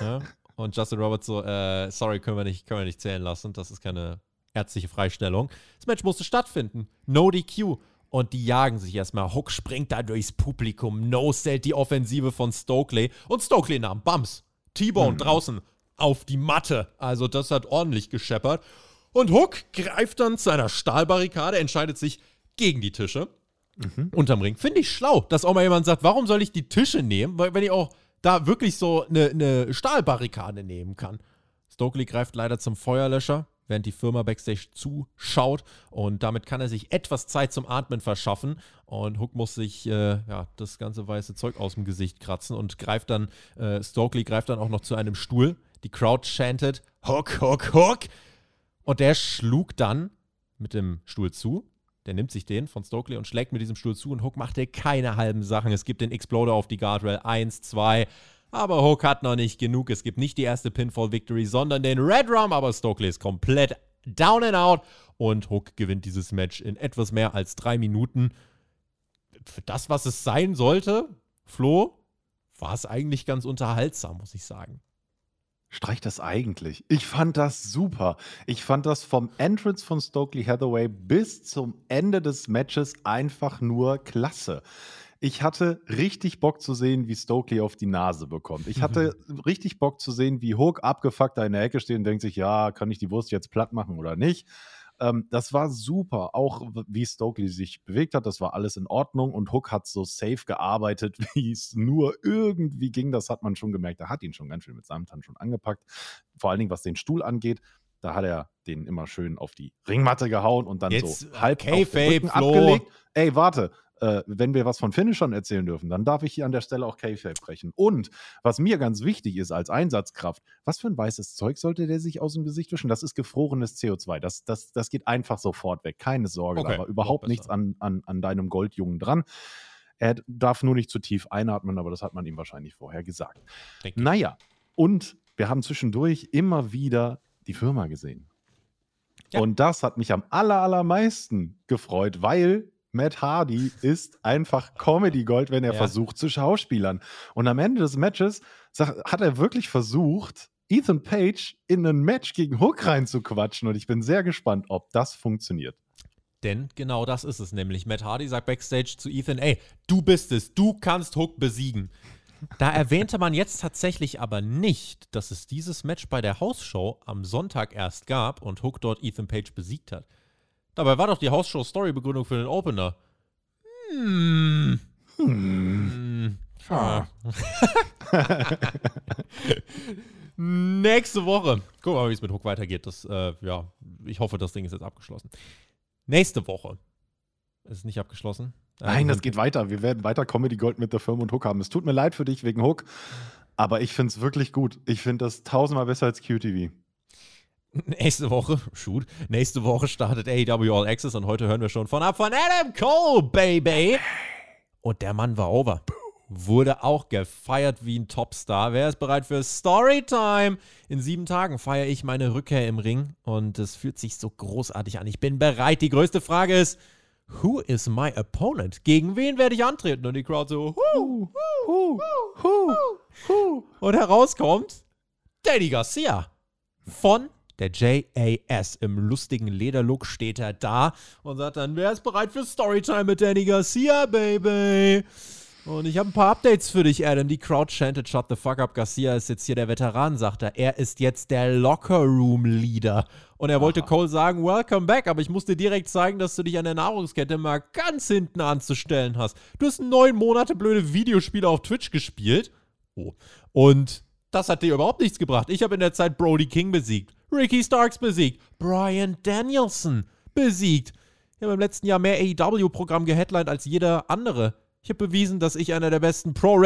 Ja? Und Justin Roberts so, äh, sorry, können wir, nicht, können wir nicht zählen lassen. Das ist keine ärztliche Freistellung. Das Match musste stattfinden. No DQ. Und die jagen sich erstmal. Hook springt da durchs Publikum. No stellt die Offensive von Stokely. Und Stokely nahm Bums. T-Bone hm. draußen auf die Matte. Also das hat ordentlich gescheppert. Und Hook greift dann zu einer Stahlbarrikade, entscheidet sich gegen die Tische. Mhm. Unterm Ring. Finde ich schlau, dass auch mal jemand sagt, warum soll ich die Tische nehmen? Weil wenn ich auch da wirklich so eine, eine Stahlbarrikade nehmen kann. Stokely greift leider zum Feuerlöscher, während die Firma Backstage zuschaut. Und damit kann er sich etwas Zeit zum Atmen verschaffen. Und Hook muss sich äh, ja, das ganze weiße Zeug aus dem Gesicht kratzen und greift dann, äh, Stokely greift dann auch noch zu einem Stuhl, die Crowd chantet Hook, Hook, Hook. Und der schlug dann mit dem Stuhl zu. Der nimmt sich den von Stokely und schlägt mit diesem Stuhl zu. Und Hook machte keine halben Sachen. Es gibt den Exploder auf die Guardrail. Eins, zwei. Aber Hook hat noch nicht genug. Es gibt nicht die erste Pinfall-Victory, sondern den Red Rum. Aber Stokely ist komplett down and out. Und Hook gewinnt dieses Match in etwas mehr als drei Minuten. Für das, was es sein sollte, Flo, war es eigentlich ganz unterhaltsam, muss ich sagen. Streich das eigentlich. Ich fand das super. Ich fand das vom Entrance von Stokely Hathaway bis zum Ende des Matches einfach nur klasse. Ich hatte richtig Bock zu sehen, wie Stokely auf die Nase bekommt. Ich hatte [LAUGHS] richtig Bock zu sehen, wie Hook abgefuckt da in der Ecke steht und denkt sich, ja, kann ich die Wurst jetzt platt machen oder nicht? Ähm, das war super. Auch wie Stokely sich bewegt hat, das war alles in Ordnung. Und Hook hat so safe gearbeitet, [LAUGHS] wie es nur irgendwie ging. Das hat man schon gemerkt. Er hat ihn schon ganz schön mit seinem Tanz schon angepackt. Vor allen Dingen, was den Stuhl angeht. Da hat er den immer schön auf die Ringmatte gehauen und dann Jetzt, so halb okay, auf den Rücken abgelegt. Ey, warte. Äh, wenn wir was von Finishern erzählen dürfen, dann darf ich hier an der Stelle auch K-Fape brechen. Und was mir ganz wichtig ist als Einsatzkraft, was für ein weißes Zeug sollte der sich aus dem Gesicht wischen? Das ist gefrorenes CO2. Das, das, das geht einfach sofort weg. Keine Sorge, Okay, da war überhaupt nichts an, an, an deinem Goldjungen dran. Er darf nur nicht zu tief einatmen, aber das hat man ihm wahrscheinlich vorher gesagt. Denke. Naja, und wir haben zwischendurch immer wieder die Firma gesehen. Ja. Und das hat mich am aller, allermeisten gefreut, weil Matt Hardy ist einfach Comedy Gold, wenn er Ja. versucht zu schauspielern. Und am Ende des Matches sag- hat er wirklich versucht, Ethan Page in ein Match gegen Hook reinzuquatschen. Und ich bin sehr gespannt, ob das funktioniert. Denn genau das ist es nämlich. Matt Hardy sagt backstage zu Ethan, ey, du bist es, du kannst Hook besiegen. Da erwähnte man jetzt tatsächlich aber nicht, dass es dieses Match bei der Hausshow am Sonntag erst gab und Hook dort Ethan Page besiegt hat. Dabei war doch die Hausshow-Story-Begründung für den Opener. Hm. Hm. Ah. [LAUGHS] Nächste Woche. Gucken wir mal, wie es mit Hook weitergeht. Das, äh, ja, ich hoffe, das Ding ist jetzt abgeschlossen. Nächste Woche. Ist nicht abgeschlossen? Nein, Äh, das geht weiter. Wir werden weiter Comedy Gold mit der Firma und Hook haben. Es tut mir leid für dich wegen Hook, aber ich finde es wirklich gut. Ich finde das tausendmal besser als QTV. [LAUGHS] Nächste Woche, shoot, nächste Woche startet AEW All Access und heute hören wir schon von ab von Adam Cole, Baby. Und der Mann war over. Wurde auch gefeiert wie ein Topstar. Wer ist bereit für Storytime? In sieben Tagen feiere ich meine Rückkehr im Ring und es fühlt sich so großartig an. Ich bin bereit. Die größte Frage ist, who is my opponent? Gegen wen werde ich antreten? Und die Crowd so, hu, Hu, hu, hu. und herauskommt Danny Garcia von der JAS. Im lustigen Lederlook steht er da und sagt dann, wer ist bereit für Storytime mit Danny Garcia, Baby? Und ich habe ein paar Updates für dich, Adam. Die Crowd chanted, shut the fuck up. Garcia ist jetzt hier der Veteran, sagt er. Er ist jetzt der Locker Room Leader. Und er wollte Cole sagen, welcome back, aber ich musste direkt zeigen, dass du dich an der Nahrungskette mal ganz hinten anzustellen hast. Du hast neun Monate blöde Videospiele auf Twitch gespielt. Oh. Und das hat dir überhaupt nichts gebracht. Ich habe in der Zeit Brody King besiegt, Ricky Starks besiegt, Brian Danielson besiegt. Ich habe im letzten Jahr mehr AEW-Programm geheadlined als jeder andere. Ich habe bewiesen, dass ich einer der besten pro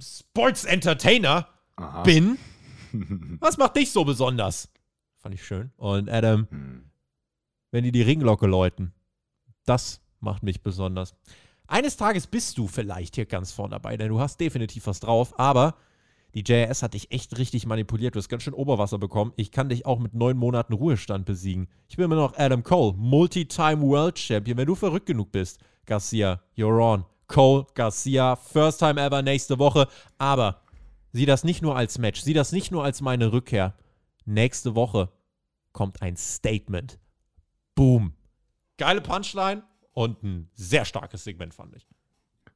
Sports Entertainer Aha. bin. [LAUGHS] Was macht dich so besonders? Fand ich schön. Und Adam, Hm. wenn die die Ringglocke läuten, das macht mich besonders. Eines Tages bist du vielleicht hier ganz vorne dabei, denn du hast definitiv was drauf, aber die JS hat dich echt richtig manipuliert. Du hast ganz schön Oberwasser bekommen. Ich kann dich auch mit neun Monaten Ruhestand besiegen. Ich bin immer noch Adam Cole, Multi-Time World Champion. Wenn du verrückt genug bist, Garcia, you're on. Cole, Garcia, first time ever nächste Woche. Aber sieh das nicht nur als Match, sieh das nicht nur als meine Rückkehr. Nächste Woche kommt ein Statement. Boom. Geile Punchline und ein sehr starkes Segment, fand ich.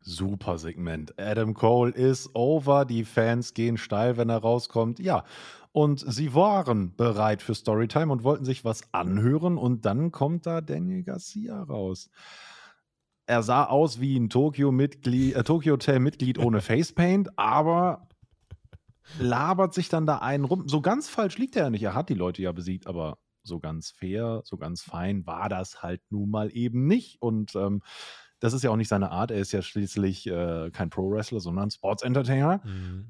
Super Segment. Adam Cole ist over. Die Fans gehen steil, wenn er rauskommt. Ja. Und sie waren bereit für Storytime und wollten sich was anhören. Und dann kommt da Daniel Garcia raus. Er sah aus wie ein Tokyo-Mitglied, äh, Tokyo Hotel-Mitglied ohne [LAUGHS] Facepaint, aber labert sich dann da einen rum. So ganz falsch liegt er ja nicht. Er hat die Leute ja besiegt, aber so ganz fair, so ganz fein war das halt nun mal eben nicht. Und ähm, das ist ja auch nicht seine Art. Er ist ja schließlich äh, kein Pro-Wrestler, sondern Sports-Entertainer.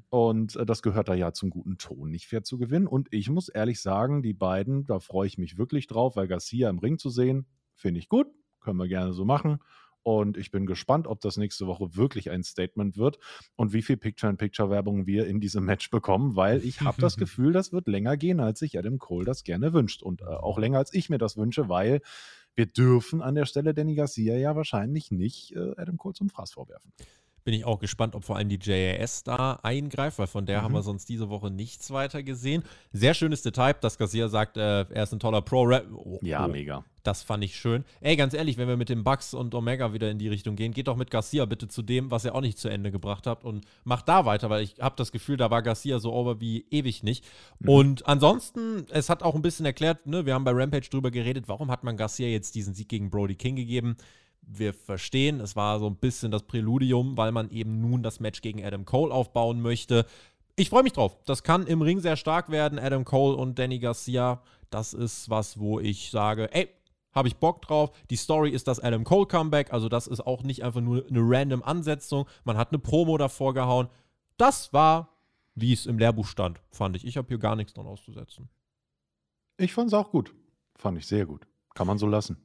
Und äh, das gehört da ja zum guten Ton, nicht fair zu gewinnen. Und ich muss ehrlich sagen, die beiden, da freue ich mich wirklich drauf, weil Garcia im Ring zu sehen, finde ich gut. Können wir gerne so machen. Und ich bin gespannt, ob das nächste Woche wirklich ein Statement wird und wie viel Picture-in-Picture-Werbung wir in diesem Match bekommen, weil ich habe das [LAUGHS] Gefühl, das wird länger gehen, als sich Adam Cole das gerne wünscht. Und äh, auch länger, als ich mir das wünsche, weil wir dürfen an der Stelle Danny Garcia ja wahrscheinlich nicht äh, Adam Cole zum Fraß vorwerfen. Bin ich auch gespannt, ob vor allem die JAS da eingreift, weil von der Mhm. haben wir sonst diese Woche nichts weiter gesehen. Sehr schönes Detail, dass Garcia sagt, äh, er ist ein toller Pro-Rap. Oh, oh. mega. Das fand ich schön. Ey, ganz ehrlich, wenn wir mit den Bucks und Omega wieder in die Richtung gehen, geht doch mit Garcia bitte zu dem, was er auch nicht zu Ende gebracht hat und macht da weiter, weil ich habe das Gefühl, da war Garcia so over wie ewig nicht. Mhm. Und ansonsten, es hat auch ein bisschen erklärt, ne, wir haben bei Rampage drüber geredet, warum hat man Garcia jetzt diesen Sieg gegen Brody King gegeben? Wir verstehen, es war so ein bisschen das Präludium, weil man eben nun das Match gegen Adam Cole aufbauen möchte. Ich freue mich drauf. Das kann im Ring sehr stark werden. Adam Cole und Danny Garcia, das ist was, wo ich sage, ey, habe ich Bock drauf. Die Story ist das Adam Cole Comeback, also das ist auch nicht einfach nur eine random Ansetzung. Man hat eine Promo davor gehauen. Das war, wie es im Lehrbuch stand, fand ich. Ich habe hier gar nichts dran auszusetzen. Ich fand es auch gut. Fand ich sehr gut. Kann man so lassen.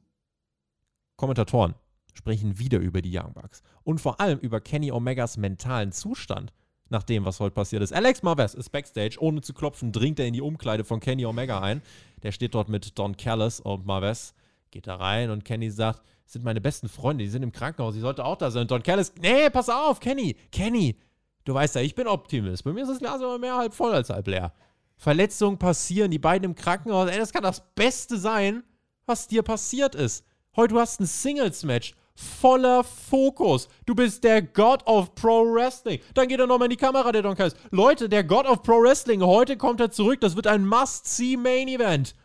Kommentatoren sprechen wieder über die Young Bucks und vor allem über Kenny Omegas mentalen Zustand nach dem, was heute passiert ist. Alex Marvez ist backstage, ohne zu klopfen, dringt er in die Umkleide von Kenny Omega ein. Der steht dort mit Don Callis und Marvez geht da rein und Kenny sagt, das sind meine besten Freunde, die sind im Krankenhaus, ich sollte auch da sein. Und Don Callis, nee, pass auf, Kenny, Kenny, du weißt ja, ich bin Optimist. Bei mir ist das Glas aber mehr halb voll als halb leer. Verletzungen passieren, die beiden im Krankenhaus, ey, das kann das Beste sein, was dir passiert ist. Heute du hast ein Singles-Match voller Fokus. Du bist der God of Pro Wrestling. Dann geht er nochmal in die Kamera, der Don Callis. Leute, der God of Pro Wrestling, heute kommt er zurück. Das wird ein Must-See-Main-Event.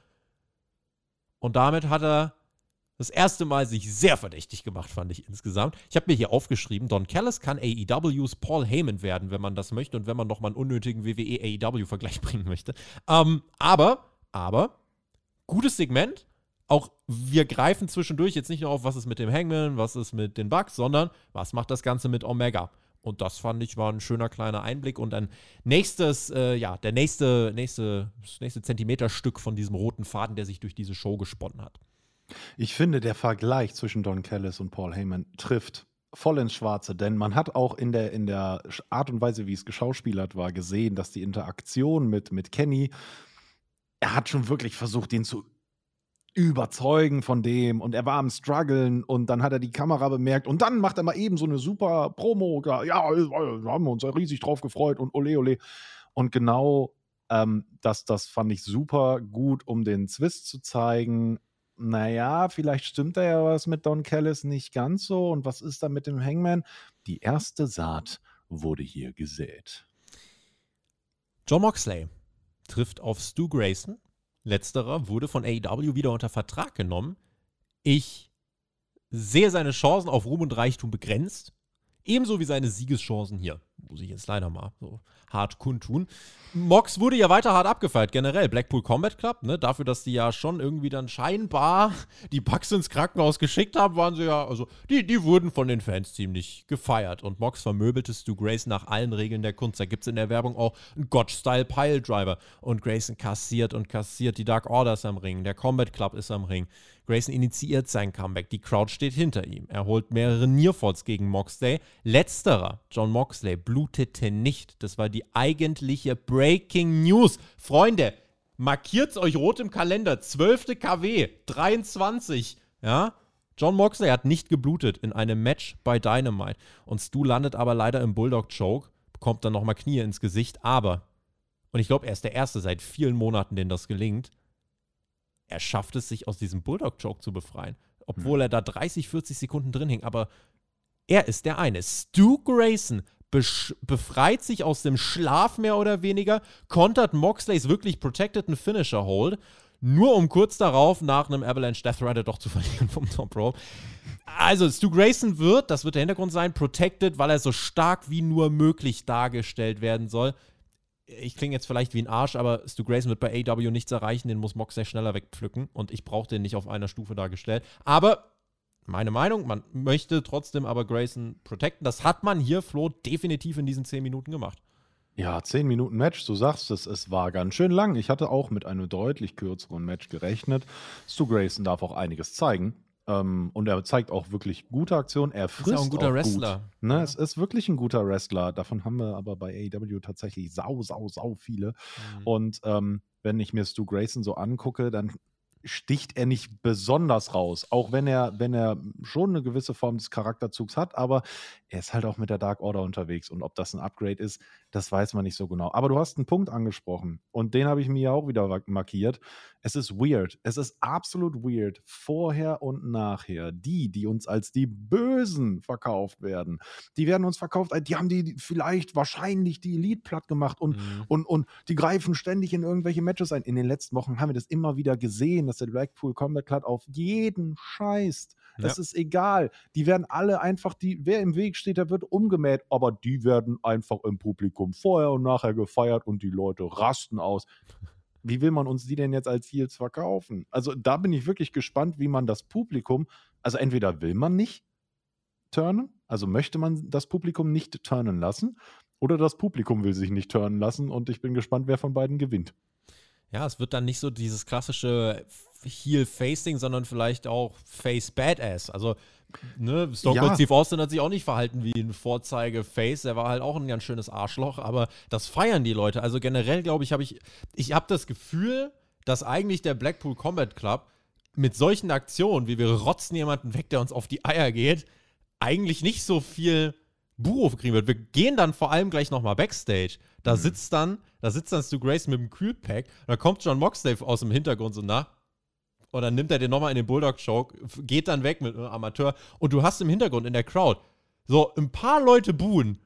Und damit hat er das erste Mal sich sehr verdächtig gemacht, fand ich insgesamt. Ich habe mir hier aufgeschrieben, Don Callis kann AEWs Paul Heyman werden, wenn man das möchte und wenn man nochmal einen unnötigen WWE-AEW-Vergleich [LAUGHS] bringen möchte. Ähm, aber, aber, gutes Segment, auch wir greifen zwischendurch jetzt nicht nur auf, was ist mit dem Hangman, was ist mit den Bugs, sondern was macht das Ganze mit Omega. Und das fand ich war ein schöner kleiner Einblick und ein nächstes, äh, ja, der nächste, nächste, das nächste Zentimeterstück von diesem roten Faden, der sich durch diese Show gesponnen hat. Ich finde, der Vergleich zwischen Don Callis und Paul Heyman trifft voll ins Schwarze, denn man hat auch in der, in der Art und Weise, wie es geschauspielert war, gesehen, dass die Interaktion mit, mit Kenny, er hat schon wirklich versucht, ihn zu überzeugen von dem und er war am struggeln und dann hat er die Kamera bemerkt und dann macht er mal eben so eine super Promo, ja, wir haben uns riesig drauf gefreut und ole ole und genau ähm, das, das fand ich super gut, um den Zwist zu zeigen. Naja, vielleicht stimmt da ja was mit Don Callis nicht ganz so. Und was ist da mit dem Hangman? Die erste Saat wurde hier gesät. John Moxley trifft auf Stu Grayson Letzterer wurde von AEW wieder unter Vertrag genommen. Ich sehe seine Chancen auf Ruhm und Reichtum begrenzt. Ebenso wie seine Siegeschancen hier. Muss ich jetzt leider mal so hart kundtun. Mox wurde ja weiter hart abgefeiert, generell. Blackpool Combat Club, ne? Dafür, dass die ja schon irgendwie dann scheinbar [LAUGHS] die Bugs ins Krankenhaus geschickt haben, waren sie ja, also, die, die wurden von den Fans ziemlich gefeiert. Und Mox vermöbelte Stu Grayson nach allen Regeln der Kunst. Da gibt es in der Werbung auch einen God-Style Pile Driver. Und Grayson kassiert und kassiert. Die Dark Order ist am Ring. Der Combat Club ist am Ring. Grayson initiiert sein Comeback. Die Crowd steht hinter ihm. Er holt mehrere Nearfalls gegen Moxley. Letzterer, John Moxley, blutete nicht. Das war die eigentliche Breaking News. Freunde, markiert euch rot im Kalender. 12. KW, 23. Ja, John Moxley hat nicht geblutet in einem Match bei Dynamite. Und Stu landet aber leider im Bulldog-Choke, bekommt dann nochmal Knie ins Gesicht. Aber, und ich glaube, er ist der Erste seit vielen Monaten, dem das gelingt, er schafft es, sich aus diesem Bulldog-Choke zu befreien. Obwohl hm. er da 30, 40 Sekunden drin hing. Aber er ist der eine. Stu Grayson befreit sich aus dem Schlaf mehr oder weniger, kontert Moxleys wirklich protecteden Finisher Hold, nur um kurz darauf nach einem Avalanche Death Rider doch zu [LAUGHS] verlieren vom Top Rope. Also Stu Grayson wird, das wird der Hintergrund sein, protected, weil er so stark wie nur möglich dargestellt werden soll. Ich klinge jetzt vielleicht wie ein Arsch, aber Stu Grayson wird bei AW nichts erreichen, den muss Moxley schneller wegpflücken und ich brauche den nicht auf einer Stufe dargestellt. Aber meine Meinung. Man möchte trotzdem aber Grayson protecten. Das hat man hier, Flo, definitiv in diesen zehn Minuten gemacht. Ja, zehn Minuten Match, du sagst es, es war ganz schön lang. Ich hatte auch mit einem deutlich kürzeren Match gerechnet. Stu Grayson darf auch einiges zeigen. Ähm, und er zeigt auch wirklich gute Aktionen. Er frisst ist ja auch ein guter auch Wrestler. Gut. Ne, ja. Es ist wirklich ein guter Wrestler. Davon haben wir aber bei AEW tatsächlich sau, sau, sau viele. Mhm. Und ähm, wenn ich mir Stu Grayson so angucke, dann sticht er nicht besonders raus, auch wenn er, wenn er schon eine gewisse Form des Charakterzugs hat, aber er ist halt auch mit der Dark Order unterwegs und ob das ein Upgrade ist, das weiß man nicht so genau. Aber du hast einen Punkt angesprochen und den habe ich mir ja auch wieder markiert. Es ist weird. Es ist absolut weird. Vorher und nachher. Die, die uns als die Bösen verkauft werden, die werden uns verkauft, die haben die vielleicht wahrscheinlich die Elite platt gemacht und, mhm. und, und die greifen ständig in irgendwelche Matches ein. In den letzten Wochen haben wir das immer wieder gesehen, dass der Blackpool Combat Club auf jeden scheißt. Das ja. ist egal. Die werden alle einfach, die, wer im Weg steht, der wird umgemäht, aber die werden einfach im Publikum vorher und nachher gefeiert und die Leute rasten aus. wie will man uns die denn jetzt als Heels verkaufen? Also da bin ich wirklich gespannt, wie man das Publikum, also entweder will man nicht turnen, also möchte man das Publikum nicht turnen lassen, oder das Publikum will sich nicht turnen lassen und ich bin gespannt, wer von beiden gewinnt. Ja, es wird dann nicht so dieses klassische Heel-Facing, sondern vielleicht auch Face-Badass. Also, ne, Stone Cold ja. Steve Austin hat sich auch nicht verhalten wie ein Vorzeige-Face. Er war halt auch ein ganz schönes Arschloch, aber das feiern die Leute. Also generell, glaube ich, habe ich, ich habe das Gefühl, dass eigentlich der Blackpool Combat Club mit solchen Aktionen, wie wir rotzen jemanden weg, der uns auf die Eier geht, eigentlich nicht so viel Buchrufe kriegen wird. Wir gehen dann vor allem gleich nochmal Backstage. Da mhm. sitzt dann, da sitzt dann Stu Grace mit dem Kühlpack und da kommt John Moxley aus dem Hintergrund so nach. Und dann nimmt er den nochmal in den Bulldog-Choke, geht dann weg mit einem Amateur. Und du hast im Hintergrund in der Crowd so ein paar Leute buhen.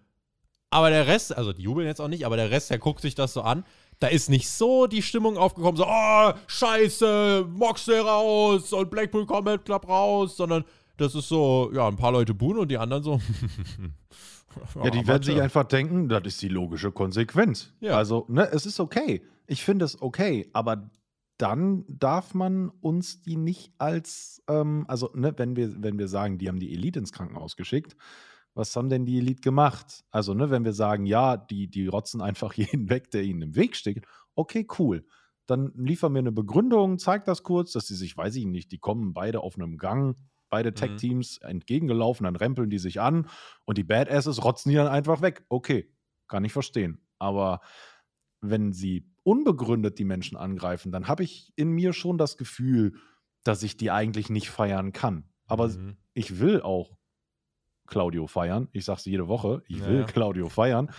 Aber der Rest, also die jubeln jetzt auch nicht, aber der Rest, der guckt sich das so an. Da ist nicht so die Stimmung aufgekommen, so, oh, scheiße, Moxley raus und Blackpool Combat Club raus, sondern das ist so, ja, ein paar Leute buhen und die anderen so. [LAUGHS] ja, die werden sich einfach denken, das ist die logische Konsequenz. Ja. Also, ne, es ist okay. Ich finde es okay, aber dann darf man uns die nicht als, ähm, also, ne, wenn wir, wenn wir sagen, die haben die Elite ins Krankenhaus geschickt, was haben denn die Elite gemacht? Also, ne, wenn wir sagen, ja, die, die rotzen einfach [LAUGHS] jeden weg, der ihnen im Weg steht, okay, cool. Dann liefern wir eine Begründung, zeigt das kurz, dass sie sich, weiß ich nicht, die kommen beide auf einem Gang, beide mhm. Tech-Teams mhm. entgegengelaufen, dann rempeln die sich an und die Badasses rotzen die dann einfach weg. Okay, kann ich verstehen. Aber wenn sie unbegründet die Menschen angreifen, dann habe ich in mir schon das Gefühl, dass ich die eigentlich nicht feiern kann. Aber mhm. ich will auch Claudio feiern. Ich sage es jede Woche, ich will ja. Claudio feiern.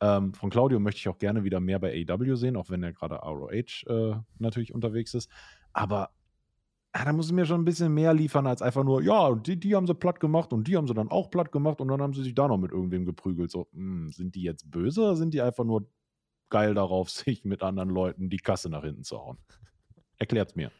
Ähm, von Claudio möchte ich auch gerne wieder mehr bei AW sehen, auch wenn er gerade ROH äh, natürlich unterwegs ist. Aber ja, da muss ich mir schon ein bisschen mehr liefern als einfach nur, ja, die, die haben sie platt gemacht und die haben sie dann auch platt gemacht und dann haben sie sich da noch mit irgendwem geprügelt. So, mh, hm, sind die jetzt böse oder sind die einfach nur geil darauf, [LAUGHS] sich mit anderen Leuten die Kasse nach hinten zu hauen? Erklärt's mir.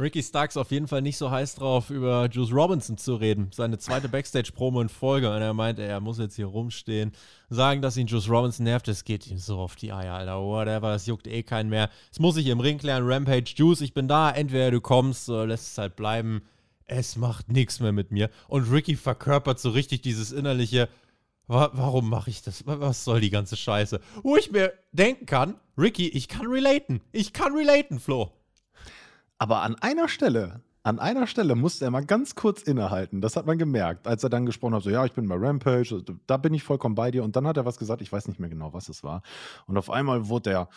Ricky Starks auf jeden Fall nicht so heiß drauf, über Juice Robinson zu reden. Seine zweite Backstage-Promo in Folge. Und er meinte, er muss jetzt hier rumstehen, sagen, dass ihn Juice Robinson nervt. Es geht ihm so auf die Eier, Alter. Whatever, das juckt eh keinen mehr. Es muss sich im Ring klären. Rampage, Juice, ich bin da. Entweder du kommst oder lässt es halt bleiben. Es macht nichts mehr mit mir. Und Ricky verkörpert so richtig dieses innerliche, warum mache ich das? Was soll die ganze Scheiße? Wo ich mir denken kann, Ricky, ich kann relaten. Ich kann relaten, Flo. Aber an einer Stelle, an einer Stelle musste er mal ganz kurz innehalten. Das hat man gemerkt, als er dann gesprochen hat, so ja, ich bin bei Rampage, also, da bin ich vollkommen bei dir. Und dann hat er was gesagt, ich weiß nicht mehr genau, was es war. Und auf einmal wurde er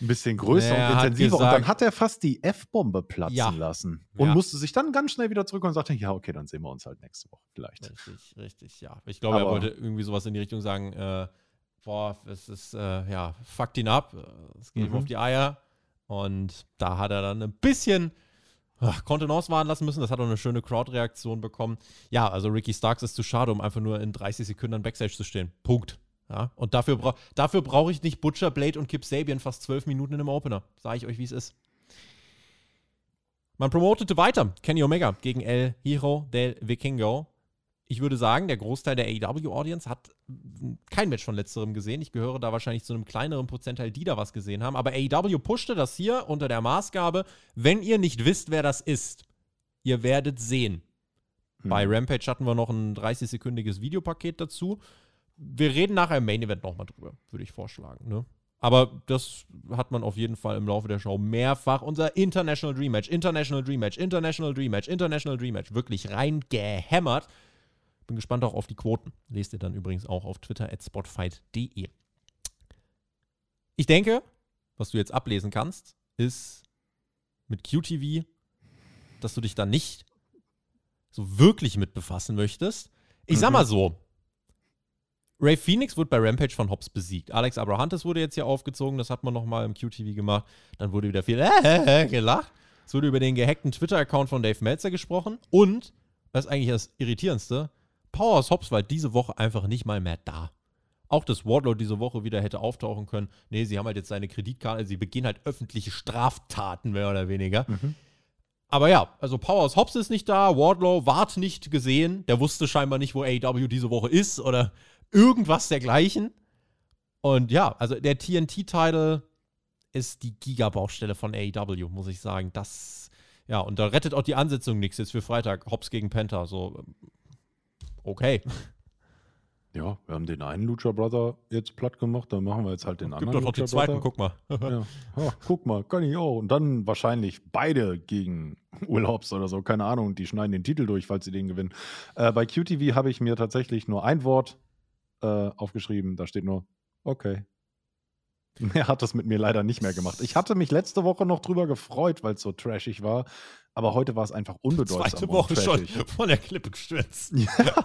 ein bisschen größer ja, und intensiver. Gesagt, und dann hat er fast die F-Bombe platzen ja. lassen. Und ja. musste sich dann ganz schnell wieder zurück und sagte, ja, okay, dann sehen wir uns halt nächste Woche vielleicht. Richtig, richtig, ja. Ich glaube, er wollte irgendwie sowas in die Richtung sagen, äh, boah, es ist, äh, ja, fuckt ihn ab, es geht mhm. ihm auf die Eier und da hat er dann ein bisschen Kontenance wahren lassen müssen. Das hat auch eine schöne Crowd-Reaktion bekommen. Ja, also Ricky Starks ist zu schade, um einfach nur in 30 Sekunden an Backstage zu stehen. Punkt. Ja, und dafür, bra dafür brauche ich nicht Butcher, Blade und Kip Sabian fast zwölf Minuten in einem Opener. Sage ich euch, wie es ist. Man promotete weiter Kenny Omega gegen El Hero del Vikingo ich würde sagen, der Großteil der AEW-Audience hat kein Match von letzterem gesehen. Ich gehöre da wahrscheinlich zu einem kleineren Prozentteil, die da was gesehen haben. Aber AEW pushte das hier unter der Maßgabe, wenn ihr nicht wisst, wer das ist, ihr werdet sehen. Hm. Bei Rampage hatten wir noch ein 30-sekündiges Videopaket dazu. Wir reden nachher im Main Event nochmal drüber, würde ich vorschlagen. Ne? Aber das hat man auf jeden Fall im Laufe der Show mehrfach. Unser International Dream Match, International Dream Match, International Dream Match, International Dream Match wirklich reingehämmert. Bin gespannt auch auf die Quoten. Lest ihr dann übrigens auch auf Twitter at spotfight.de. Ich denke, was du jetzt ablesen kannst, ist mit QTV, dass du dich da nicht so wirklich mit befassen möchtest. Ich sag mal mhm. so, Ray Phoenix wurde bei Rampage von Hobbs besiegt. Alex Abrahantes wurde jetzt hier aufgezogen, das hat man nochmal im QTV gemacht. Dann wurde wieder viel [LAUGHS] äh, gelacht. Es wurde über den gehackten Twitter-Account von Dave Meltzer gesprochen. Und, das ist eigentlich das Irritierendste, Powerhouse Hobbs war diese Woche einfach nicht mal mehr da. Auch dass Wardlow diese Woche wieder hätte auftauchen können. Nee, sie haben halt jetzt seine Kreditkarte, sie begehen halt öffentliche Straftaten, mehr oder weniger. Mhm. Aber ja, also Powerhouse Hobbs ist nicht da, Wardlow ward nicht gesehen, der wusste scheinbar nicht, wo AEW diese Woche ist oder irgendwas dergleichen. Und ja, also der TNT-Title ist die Gigabaustelle von AEW, muss ich sagen. Das, ja, und da rettet auch die Ansetzung nichts jetzt für Freitag. Hobbs gegen Penta, so, okay. [LAUGHS] Ja, wir haben den einen Lucha Brother jetzt platt gemacht, dann machen wir jetzt halt den Gibt anderen. doch noch den zweiten, guck mal. Ja. [LAUGHS] Ja, guck mal, kann ich auch. Und dann wahrscheinlich beide gegen [LAUGHS] Hobbs oder so, keine Ahnung. Die schneiden den Titel durch, falls sie den gewinnen. Äh, bei QTV habe ich mir tatsächlich nur ein Wort äh, aufgeschrieben. Da steht nur, okay. Mehr hat das mit mir leider nicht mehr gemacht. Ich hatte mich letzte Woche noch drüber gefreut, weil es so trashig war. Aber heute war es einfach unbedeutsam. Zweite Woche schon von der Klippe gestürzt. [LAUGHS] Ja,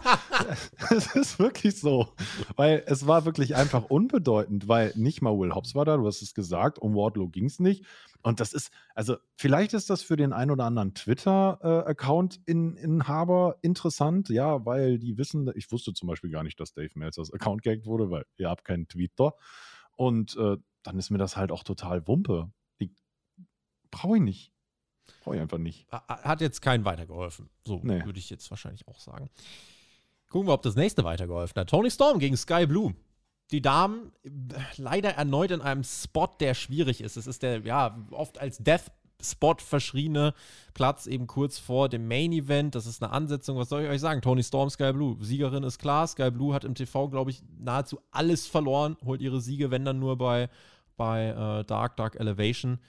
es ist wirklich so. Weil es war wirklich einfach unbedeutend, weil nicht mal Will Hobbs war da, du hast es gesagt, um Wardlow ging es nicht. Und das ist, also vielleicht ist das für den ein oder anderen Twitter-Account-Inhaber interessant, ja, weil die wissen, ich wusste zum Beispiel gar nicht, dass Dave Meltzers Account gehackt wurde, weil ihr habt keinen Twitter. Und äh, dann ist mir das halt auch total Wumpe. Brauche ich nicht. Brauche ich einfach nicht. Hat jetzt keinen weitergeholfen. So Nee. würde ich jetzt wahrscheinlich auch sagen. Gucken wir, ob das nächste weitergeholfen hat. Tony Storm gegen Sky Blue. Die Damen äh, leider erneut in einem Spot, der schwierig ist. Es ist der, ja, oft als Death Spot verschriene Platz eben kurz vor dem Main Event. Das ist eine Ansetzung. Was soll ich euch sagen? Tony Storm, Sky Blue. Siegerin ist klar. Sky Blue hat im TV, glaube ich, nahezu alles verloren. Holt ihre Siege, wenn dann nur bei, bei äh, Dark, Dark Elevation.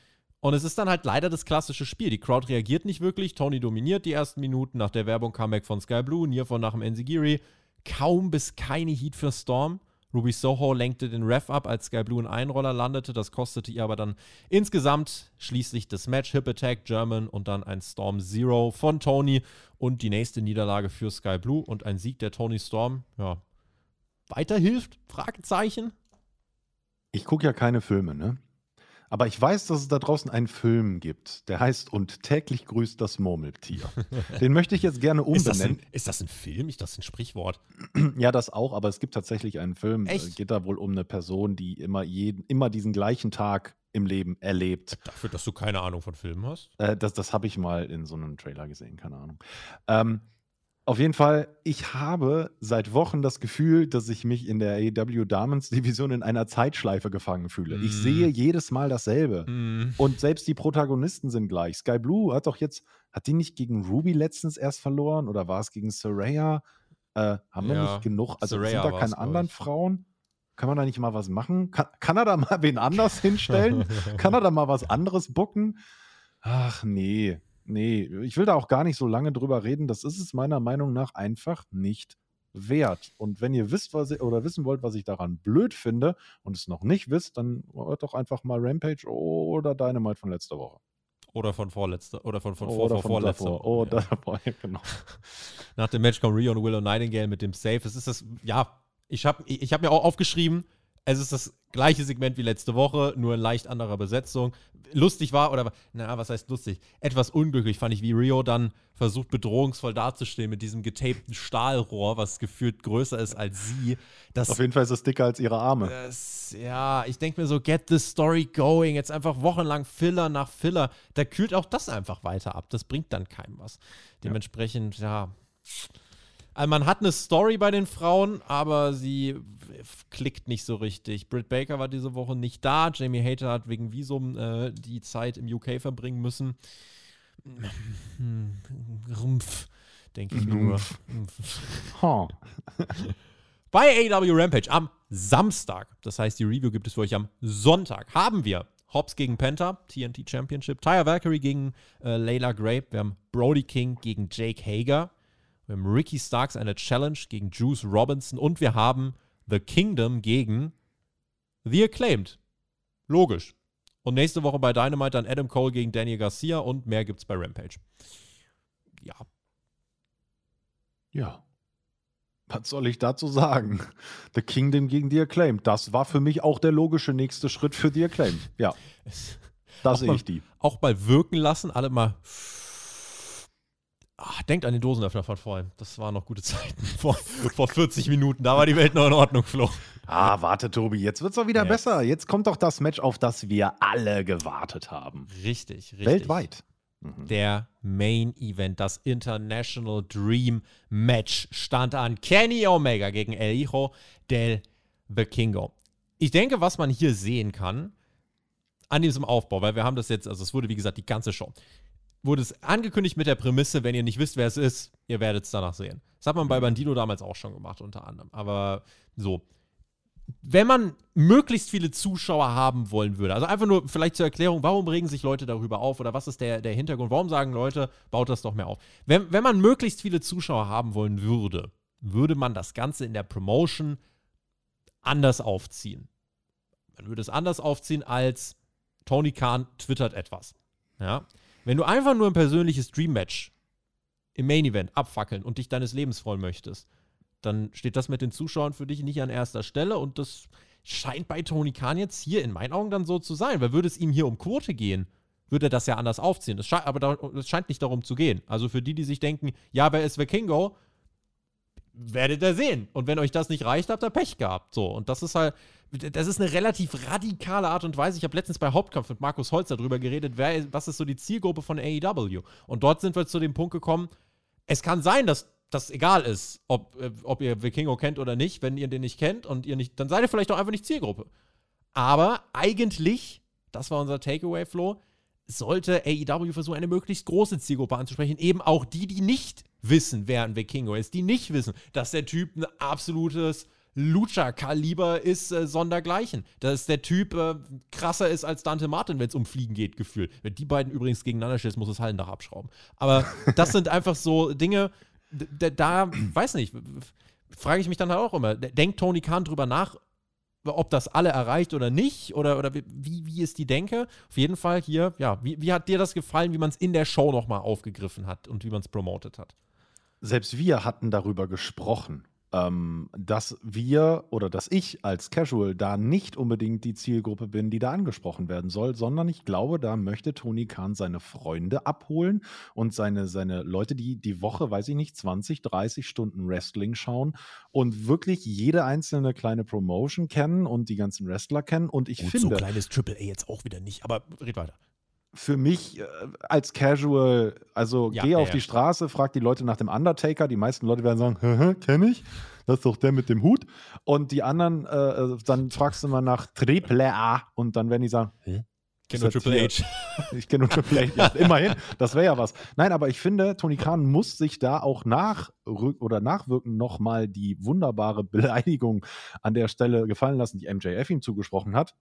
Und es ist dann halt leider das klassische Spiel. Die Crowd reagiert nicht wirklich. Tony dominiert die ersten Minuten. Nach der Werbung Comeback von Sky Blue. Nier von nach dem Enzigiri. Kaum bis keine Heat für Storm. Ruby Soho lenkte den Ref ab, als Sky Blue in Einroller landete. Das kostete ihr aber dann insgesamt schließlich das Match. Hip Attack, German und dann ein Storm Zero von Tony. Und die nächste Niederlage für Sky Blue und ein Sieg der Tony Storm. Ja. Weiterhilft? Fragezeichen. Ich gucke ja keine Filme, ne? Aber ich weiß, dass es da draußen einen Film gibt, der heißt Und täglich grüßt das Murmeltier. [LAUGHS] Den möchte ich jetzt gerne Ist das, ein, umbenennen. ist das ein Film? Ist das ein Sprichwort? [CLEARS THROAT] Ja, das auch, aber es gibt tatsächlich einen Film. Echt? Es geht da wohl um eine Person, die immer, jeden, immer diesen gleichen Tag im Leben erlebt. Dafür, dass du keine Ahnung von Filmen hast? Äh, das das habe ich mal in so einem Trailer gesehen, keine Ahnung. Ähm, auf jeden Fall, ich habe seit Wochen das Gefühl, dass ich mich in der AEW Damens Division in einer Zeitschleife gefangen fühle. Ich Mm. sehe jedes Mal dasselbe. Hm. Und selbst die Protagonisten sind gleich. Sky Blue hat doch jetzt, hat die nicht gegen Ruby letztens erst verloren oder war es gegen Soraya? Äh, haben wir Ja, nicht genug? Also Saraya sind da keine anderen. Frauen? Kann man da nicht mal was machen? Kann, kann er da mal [LAUGHS] wen anders hinstellen? [LAUGHS] kann er da mal was anderes bucken? Ach nee, nee. Ich will da auch gar nicht so lange drüber reden. Das ist es meiner Meinung nach einfach nicht wert. Und wenn ihr wisst, was ich, oder wissen wollt, was ich daran blöd finde und es noch nicht wisst, dann hört doch einfach mal Rampage oder Dynamite von letzter Woche. Oder von vorletzter. Oder von, von vor, oder vor, von vorletzter. davor. Oh, ja. [LAUGHS] davor, ja, genau. Nach dem Match kommen Rio und Willow Nightingale mit dem Save. Es ist das, ja, ich habe ich hab mir auch aufgeschrieben, es ist das gleiche Segment wie letzte Woche, nur in leicht anderer Besetzung. Lustig war, oder, na, was heißt lustig? Etwas unglücklich fand ich, wie Rio dann versucht, bedrohungsvoll dazustehen mit diesem getapten Stahlrohr, was gefühlt größer ist als sie. Das, Auf jeden Fall ist es dicker als ihre Arme. das, ja, ich denke mir so, get the story going. Jetzt einfach wochenlang Filler nach Filler. Da kühlt auch das einfach weiter ab. Das bringt dann keinem was. Dementsprechend, ja. Also man hat eine Story bei den Frauen, aber sie klickt nicht so richtig. Britt Baker war diese Woche nicht da. Jamie Hater hat wegen Visum äh, die Zeit im UK verbringen müssen. [LAUGHS] Rumpf, denke ich nur. [LAUGHS] Bei AW Rampage am Samstag, das heißt, die Review gibt es für euch am Sonntag, haben wir Hobbs gegen Penta, TNT Championship, Tyre Valkyrie gegen äh, Layla Grape, wir haben Brody King gegen Jake Hager, wir haben Ricky Starks eine Challenge gegen Juice Robinson und wir haben The Kingdom gegen The Acclaimed. Logisch. Und nächste Woche bei Dynamite dann Adam Cole gegen Daniel Garcia und mehr gibt's bei Rampage. Ja, Ja. Was soll ich dazu sagen? The Kingdom gegen The Acclaimed. Das war für mich auch der logische nächste Schritt für The Acclaimed. Ja, [LAUGHS] da Auch sehe ich die. auch mal wirken lassen, alle mal. Ah, denkt an den Dosenöffner von vorhin. Das waren noch gute Zeiten. [LAUGHS] Vor, vor 40 Minuten. Da war die Welt noch in Ordnung, Flo. Ah, warte, Tobi, jetzt wird es doch wieder Yes. besser. Jetzt kommt doch das Match, auf das wir alle gewartet haben. Richtig, richtig. Weltweit. Mhm. Der Main Event, das International Dream Match, stand an Kenny Omega gegen El Hijo del The Kingo. Ich denke, was man hier sehen kann, an diesem Aufbau, weil wir haben das jetzt, also es wurde wie gesagt die ganze Show, wurde es angekündigt mit der Prämisse, wenn ihr nicht wisst, wer es ist, ihr werdet es danach sehen. Das hat man bei mhm. Bandito damals auch schon gemacht, unter anderem. Aber so. Wenn man möglichst viele Zuschauer haben wollen würde, also einfach nur vielleicht zur Erklärung, warum regen sich Leute darüber auf oder was ist der, der Hintergrund, warum sagen Leute, baut das doch mehr auf. Wenn, wenn man möglichst viele Zuschauer haben wollen würde, würde man das Ganze in der Promotion anders aufziehen. Man würde es anders aufziehen als Tony Khan twittert etwas. Ja. Wenn du einfach nur ein persönliches Dream-Match im Main Event abfackeln und dich deines Lebens freuen möchtest, dann steht das mit den Zuschauern für dich nicht an erster Stelle und das scheint bei Tony Khan jetzt hier in meinen Augen dann so zu sein, weil würde es ihm hier um Quote gehen, würde er das ja anders aufziehen. Das aber es scheint nicht darum zu gehen. Also für die, die sich denken, ja, wer ist Vikingo, werdet ihr sehen. Und wenn euch das nicht reicht, habt ihr Pech gehabt. So, und das ist halt, das ist eine relativ radikale Art und Weise. Ich habe letztens bei Hauptkampf mit Markus Holz darüber geredet, wer, was ist so die Zielgruppe von AEW. Und dort sind wir zu dem Punkt gekommen, es kann sein, dass das egal ist, ob, ob ihr Vikingo kennt oder nicht. Wenn ihr den nicht kennt und ihr nicht, dann seid ihr vielleicht auch einfach nicht Zielgruppe. Aber eigentlich, das war unser Takeaway, Flo, sollte AEW versuchen, eine möglichst große Zielgruppe anzusprechen. Eben auch die, die nicht wissen, wer ein Vikingo ist, die nicht wissen, dass der Typ ein absolutes Lucha-Kaliber ist äh, sondergleichen. Dass der Typ äh, krasser ist als Dante Martin, wenn es um Fliegen geht, gefühlt. Wenn die beiden übrigens gegeneinander stehen, muss das Hallendach abschrauben. Aber [LAUGHS] das sind einfach so Dinge, da, da weiß nicht, frage ich mich dann halt auch immer, denkt Tony Khan drüber nach, ob das alle erreicht oder nicht? Oder, oder wie, wie ist die Denke? Auf jeden Fall hier, ja, wie, wie hat dir das gefallen, wie man es in der Show nochmal aufgegriffen hat und wie man es promotet hat? Selbst wir hatten darüber gesprochen ähm, dass wir oder dass ich als Casual da nicht unbedingt die Zielgruppe bin, die da angesprochen werden soll, sondern ich glaube, da möchte Tony Khan seine Freunde abholen und seine, seine Leute, die die Woche, weiß ich nicht, 20, 30 Stunden Wrestling schauen und wirklich jede einzelne kleine Promotion kennen und die ganzen Wrestler kennen. Und ich Gut, finde. So kleines Triple A jetzt auch wieder nicht, aber red weiter für mich äh, als Casual, also ja, geh ja, auf ja. die Straße, frag die Leute nach dem Undertaker. Die meisten Leute werden sagen, kenne ich. Das ist doch der mit dem Hut. Und die anderen, äh, äh dann fragst du mal nach Triple A und dann werden die sagen, hä? Ich kenne nur Triple H. [LAUGHS] Ich kenne nur Triple H. Ja, immerhin, das wäre ja was. Nein, aber ich finde, Tony Khan muss sich da auch nach oder nachwirken nochmal die wunderbare Beleidigung an der Stelle gefallen lassen, die MJF ihm zugesprochen hat.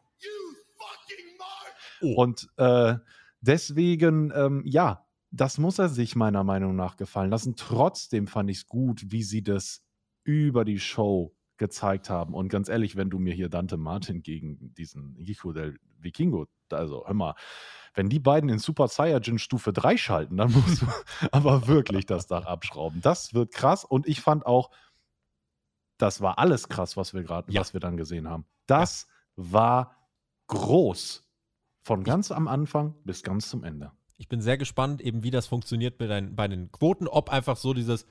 Oh. Und äh, Deswegen, ähm, ja, das muss er sich meiner Meinung nach gefallen lassen. Trotzdem fand ich es gut, wie sie das über die Show gezeigt haben. Und ganz ehrlich, wenn du mir hier Dante Martin gegen diesen Hijo del Vikingo, also hör mal, wenn die beiden in Super Saiyajin Stufe 3 schalten, dann musst du [LAUGHS] aber wirklich das Dach abschrauben. Das wird krass. Und ich fand auch, das war alles krass, was wir gerade, ja. was wir dann gesehen haben. Das ja. war groß. Von ganz am Anfang bis ganz zum Ende. Ich bin sehr gespannt, eben wie das funktioniert bei den, bei den Quoten, ob einfach so dieses,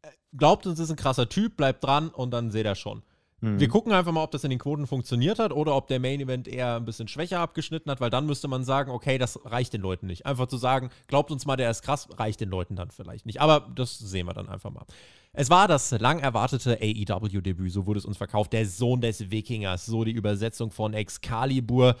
äh, glaubt uns, ist ein krasser Typ, bleibt dran und dann seht ihr schon. Mhm. Wir gucken einfach mal, ob das in den Quoten funktioniert hat oder ob der Main Event eher ein bisschen schwächer abgeschnitten hat, weil dann müsste man sagen, okay, das reicht den Leuten nicht. Einfach zu sagen, glaubt uns mal, der ist krass, reicht den Leuten dann vielleicht nicht. Aber das sehen wir dann einfach mal. Es war das lang erwartete AEW-Debüt, so wurde es uns verkauft. Der Sohn des Wikingers, so die Übersetzung von Excalibur.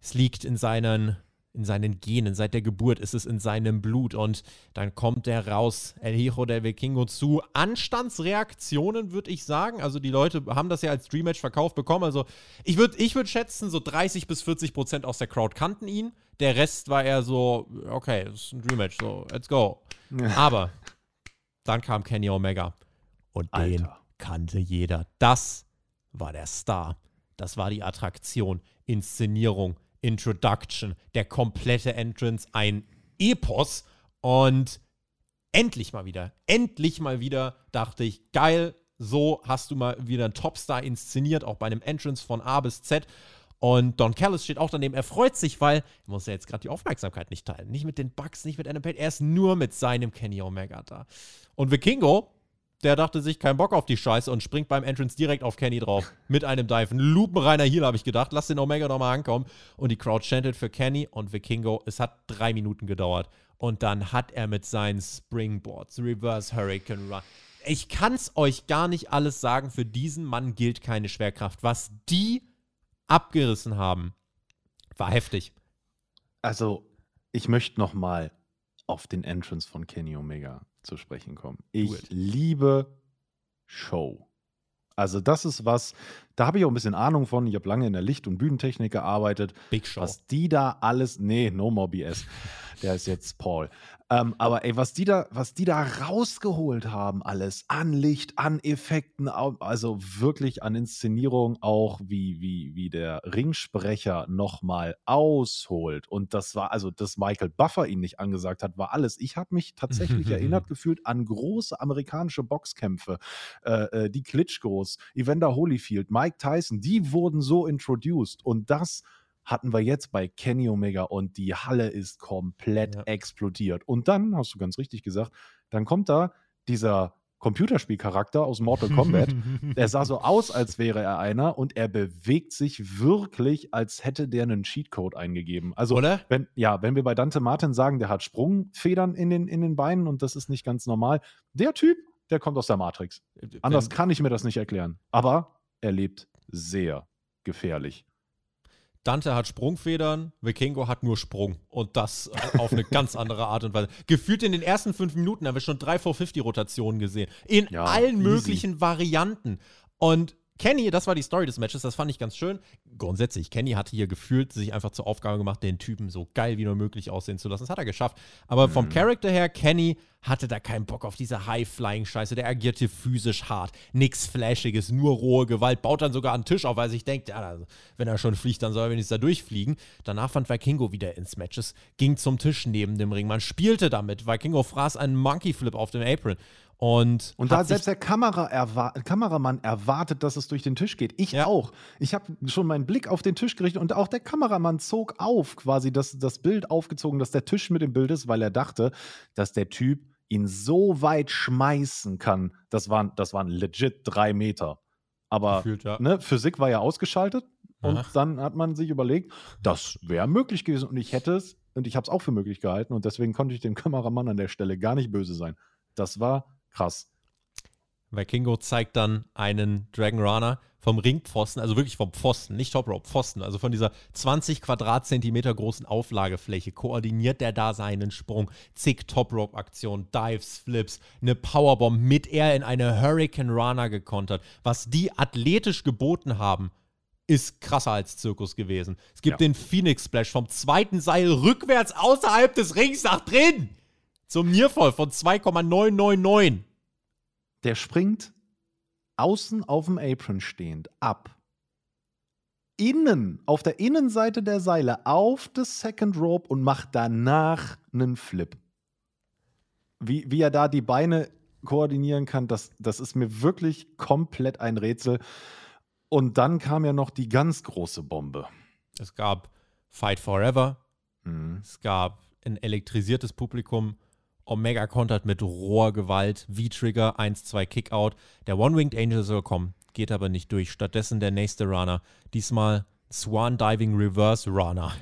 Es liegt in seinen, in seinen Genen. Seit der Geburt ist es in seinem Blut. Und dann kommt er raus, El Hijo del Vikingo, zu Anstandsreaktionen, würde ich sagen. Also die Leute haben das ja als Dreammatch verkauft bekommen. Also ich würde ich würd schätzen, so 30 bis 40 Prozent aus der Crowd kannten ihn. Der Rest war eher so, okay, das ist ein Dreammatch, so, let's go. Ja. Aber dann kam Kenny Omega. Und Alter. den kannte jeder. Das war der Star. Das war die Attraktion, Inszenierung, Introduction, der komplette Entrance, ein Epos und endlich mal wieder, endlich mal wieder dachte ich, geil, so hast du mal wieder einen Topstar inszeniert, auch bei einem Entrance von A bis Z. Und Don Callis steht auch daneben. Er freut sich, weil er muss ja jetzt gerade die Aufmerksamkeit nicht teilen. Nicht mit den Bugs, nicht mit Adam Page. Er ist nur mit seinem Kenny Omega da. Und Vikingo der dachte sich, kein Bock auf die Scheiße und springt beim Entrance direkt auf Kenny drauf. Mit einem Dive. Ein lupenreiner Heal, habe ich gedacht. Lass den Omega nochmal ankommen. Und die Crowd chantet für Kenny und Vikingo. Es hat drei Minuten gedauert. Und dann hat er mit seinen Springboards, Reverse Hurricane Run. Ich kann es euch gar nicht alles sagen. Für diesen Mann gilt keine Schwerkraft. Was die abgerissen haben War heftig. Also, ich möchte noch mal auf den Entrance von Kenny Omega zu sprechen kommen. Ich liebe Show. Also das ist was, da habe ich auch ein bisschen Ahnung von. Ich habe lange in der Licht- und Bühnentechnik gearbeitet. Big Show. Was die da alles, nee, no more BS. Der ist jetzt Paul. Ähm, aber ey, was die da, was die da rausgeholt haben, alles an Licht, an Effekten, also wirklich an Inszenierung auch, wie, wie, wie der Ringsprecher nochmal ausholt. Und das war, also, dass Michael Buffer ihn nicht angesagt hat, war alles. Ich habe mich tatsächlich [LAUGHS] erinnert gefühlt an große amerikanische Boxkämpfe. Äh, äh, die Klitschkos, Evander Holyfield, Mike Tyson, die wurden so introduced. Und das hatten wir jetzt bei Kenny Omega und die Halle ist komplett ja. explodiert. Und dann, hast du ganz richtig gesagt, dann kommt da dieser Computerspielcharakter aus Mortal Kombat. der [LAUGHS] sah so aus, als wäre er einer und er bewegt sich wirklich, als hätte der einen Cheatcode eingegeben. Also, Oder? wenn, ja, wenn wir bei Dante Martin sagen, der hat Sprungfedern in den, in den Beinen und das ist nicht ganz normal, der Typ, der kommt aus der Matrix. Äh, Anders kann ich mir das nicht erklären. Aber er lebt sehr gefährlich. Dante hat Sprungfedern, Vikingo hat nur Sprung. Und das äh, auf eine ganz andere Art und Weise. Gefühlt in den ersten fünf Minuten haben wir schon drei 450-Rotationen gesehen. In ja, allen easy. möglichen Varianten. Und Kenny, das war die Story des Matches, das fand ich ganz schön. Grundsätzlich, Kenny hatte hier gefühlt sich einfach zur Aufgabe gemacht, den Typen so geil wie nur möglich aussehen zu lassen. Das hat er geschafft. Aber mhm. vom Charakter her, Kenny hatte da keinen Bock auf diese High-Flying-Scheiße. Der agierte physisch hart. Nix Flashiges, nur rohe Gewalt. Baut dann sogar einen Tisch auf, weil er sich denkt, ja, also, wenn er schon fliegt, dann soll er wenigstens da durchfliegen. Danach fand Vikingo wieder ins Matches, ging zum Tisch neben dem Ring. Man spielte damit. Vikingo fraß einen Monkey Flip auf dem Apron. Und, und da selbst der Kamera erwa Kameramann erwartet, dass es durch den Tisch geht. Ich ja. auch. Ich habe schon meinen Blick auf den Tisch gerichtet und auch der Kameramann zog auf, quasi das, das Bild aufgezogen, dass der Tisch mit dem Bild ist, weil er dachte, dass der Typ ihn so weit schmeißen kann. Das waren, das waren legit drei Meter. Aber Gefühlt, ja. ne, Physik war ja ausgeschaltet und Ach. dann hat man sich überlegt, das wäre möglich gewesen und ich hätte es und ich habe es auch für möglich gehalten und deswegen konnte ich dem Kameramann an der Stelle gar nicht böse sein. Das war Krass. Vikingo zeigt dann einen Dragon Runner vom Ringpfosten, also wirklich vom Pfosten, nicht Top Rope, Pfosten, also von dieser 20 Quadratzentimeter großen Auflagefläche, koordiniert der da seinen Sprung, zig Top Rope Aktionen, Dives, Flips, eine Powerbomb mit er in eine Hurricane Runner gekontert. Was die athletisch geboten haben, ist krasser als Zirkus gewesen. Es gibt ja. den Phoenix Splash vom zweiten Seil rückwärts außerhalb des Rings nach drin zum Nierfall von 2,999. Der springt außen auf dem Apron stehend ab. Innen, auf der Innenseite der Seile, auf das Second Rope und macht danach einen Flip. Wie, wie er da die Beine koordinieren kann, das, das ist mir wirklich komplett ein Rätsel. Und dann kam ja noch die ganz große Bombe. Es gab Fight Forever. Mhm. Es gab ein elektrisiertes Publikum. Omega kontert mit roher Gewalt, V-Trigger, 1-2 Kickout. Der One-Winged Angel soll kommen, geht aber nicht durch. Stattdessen der nächste Runner. Diesmal Swan Diving Reverse Runner.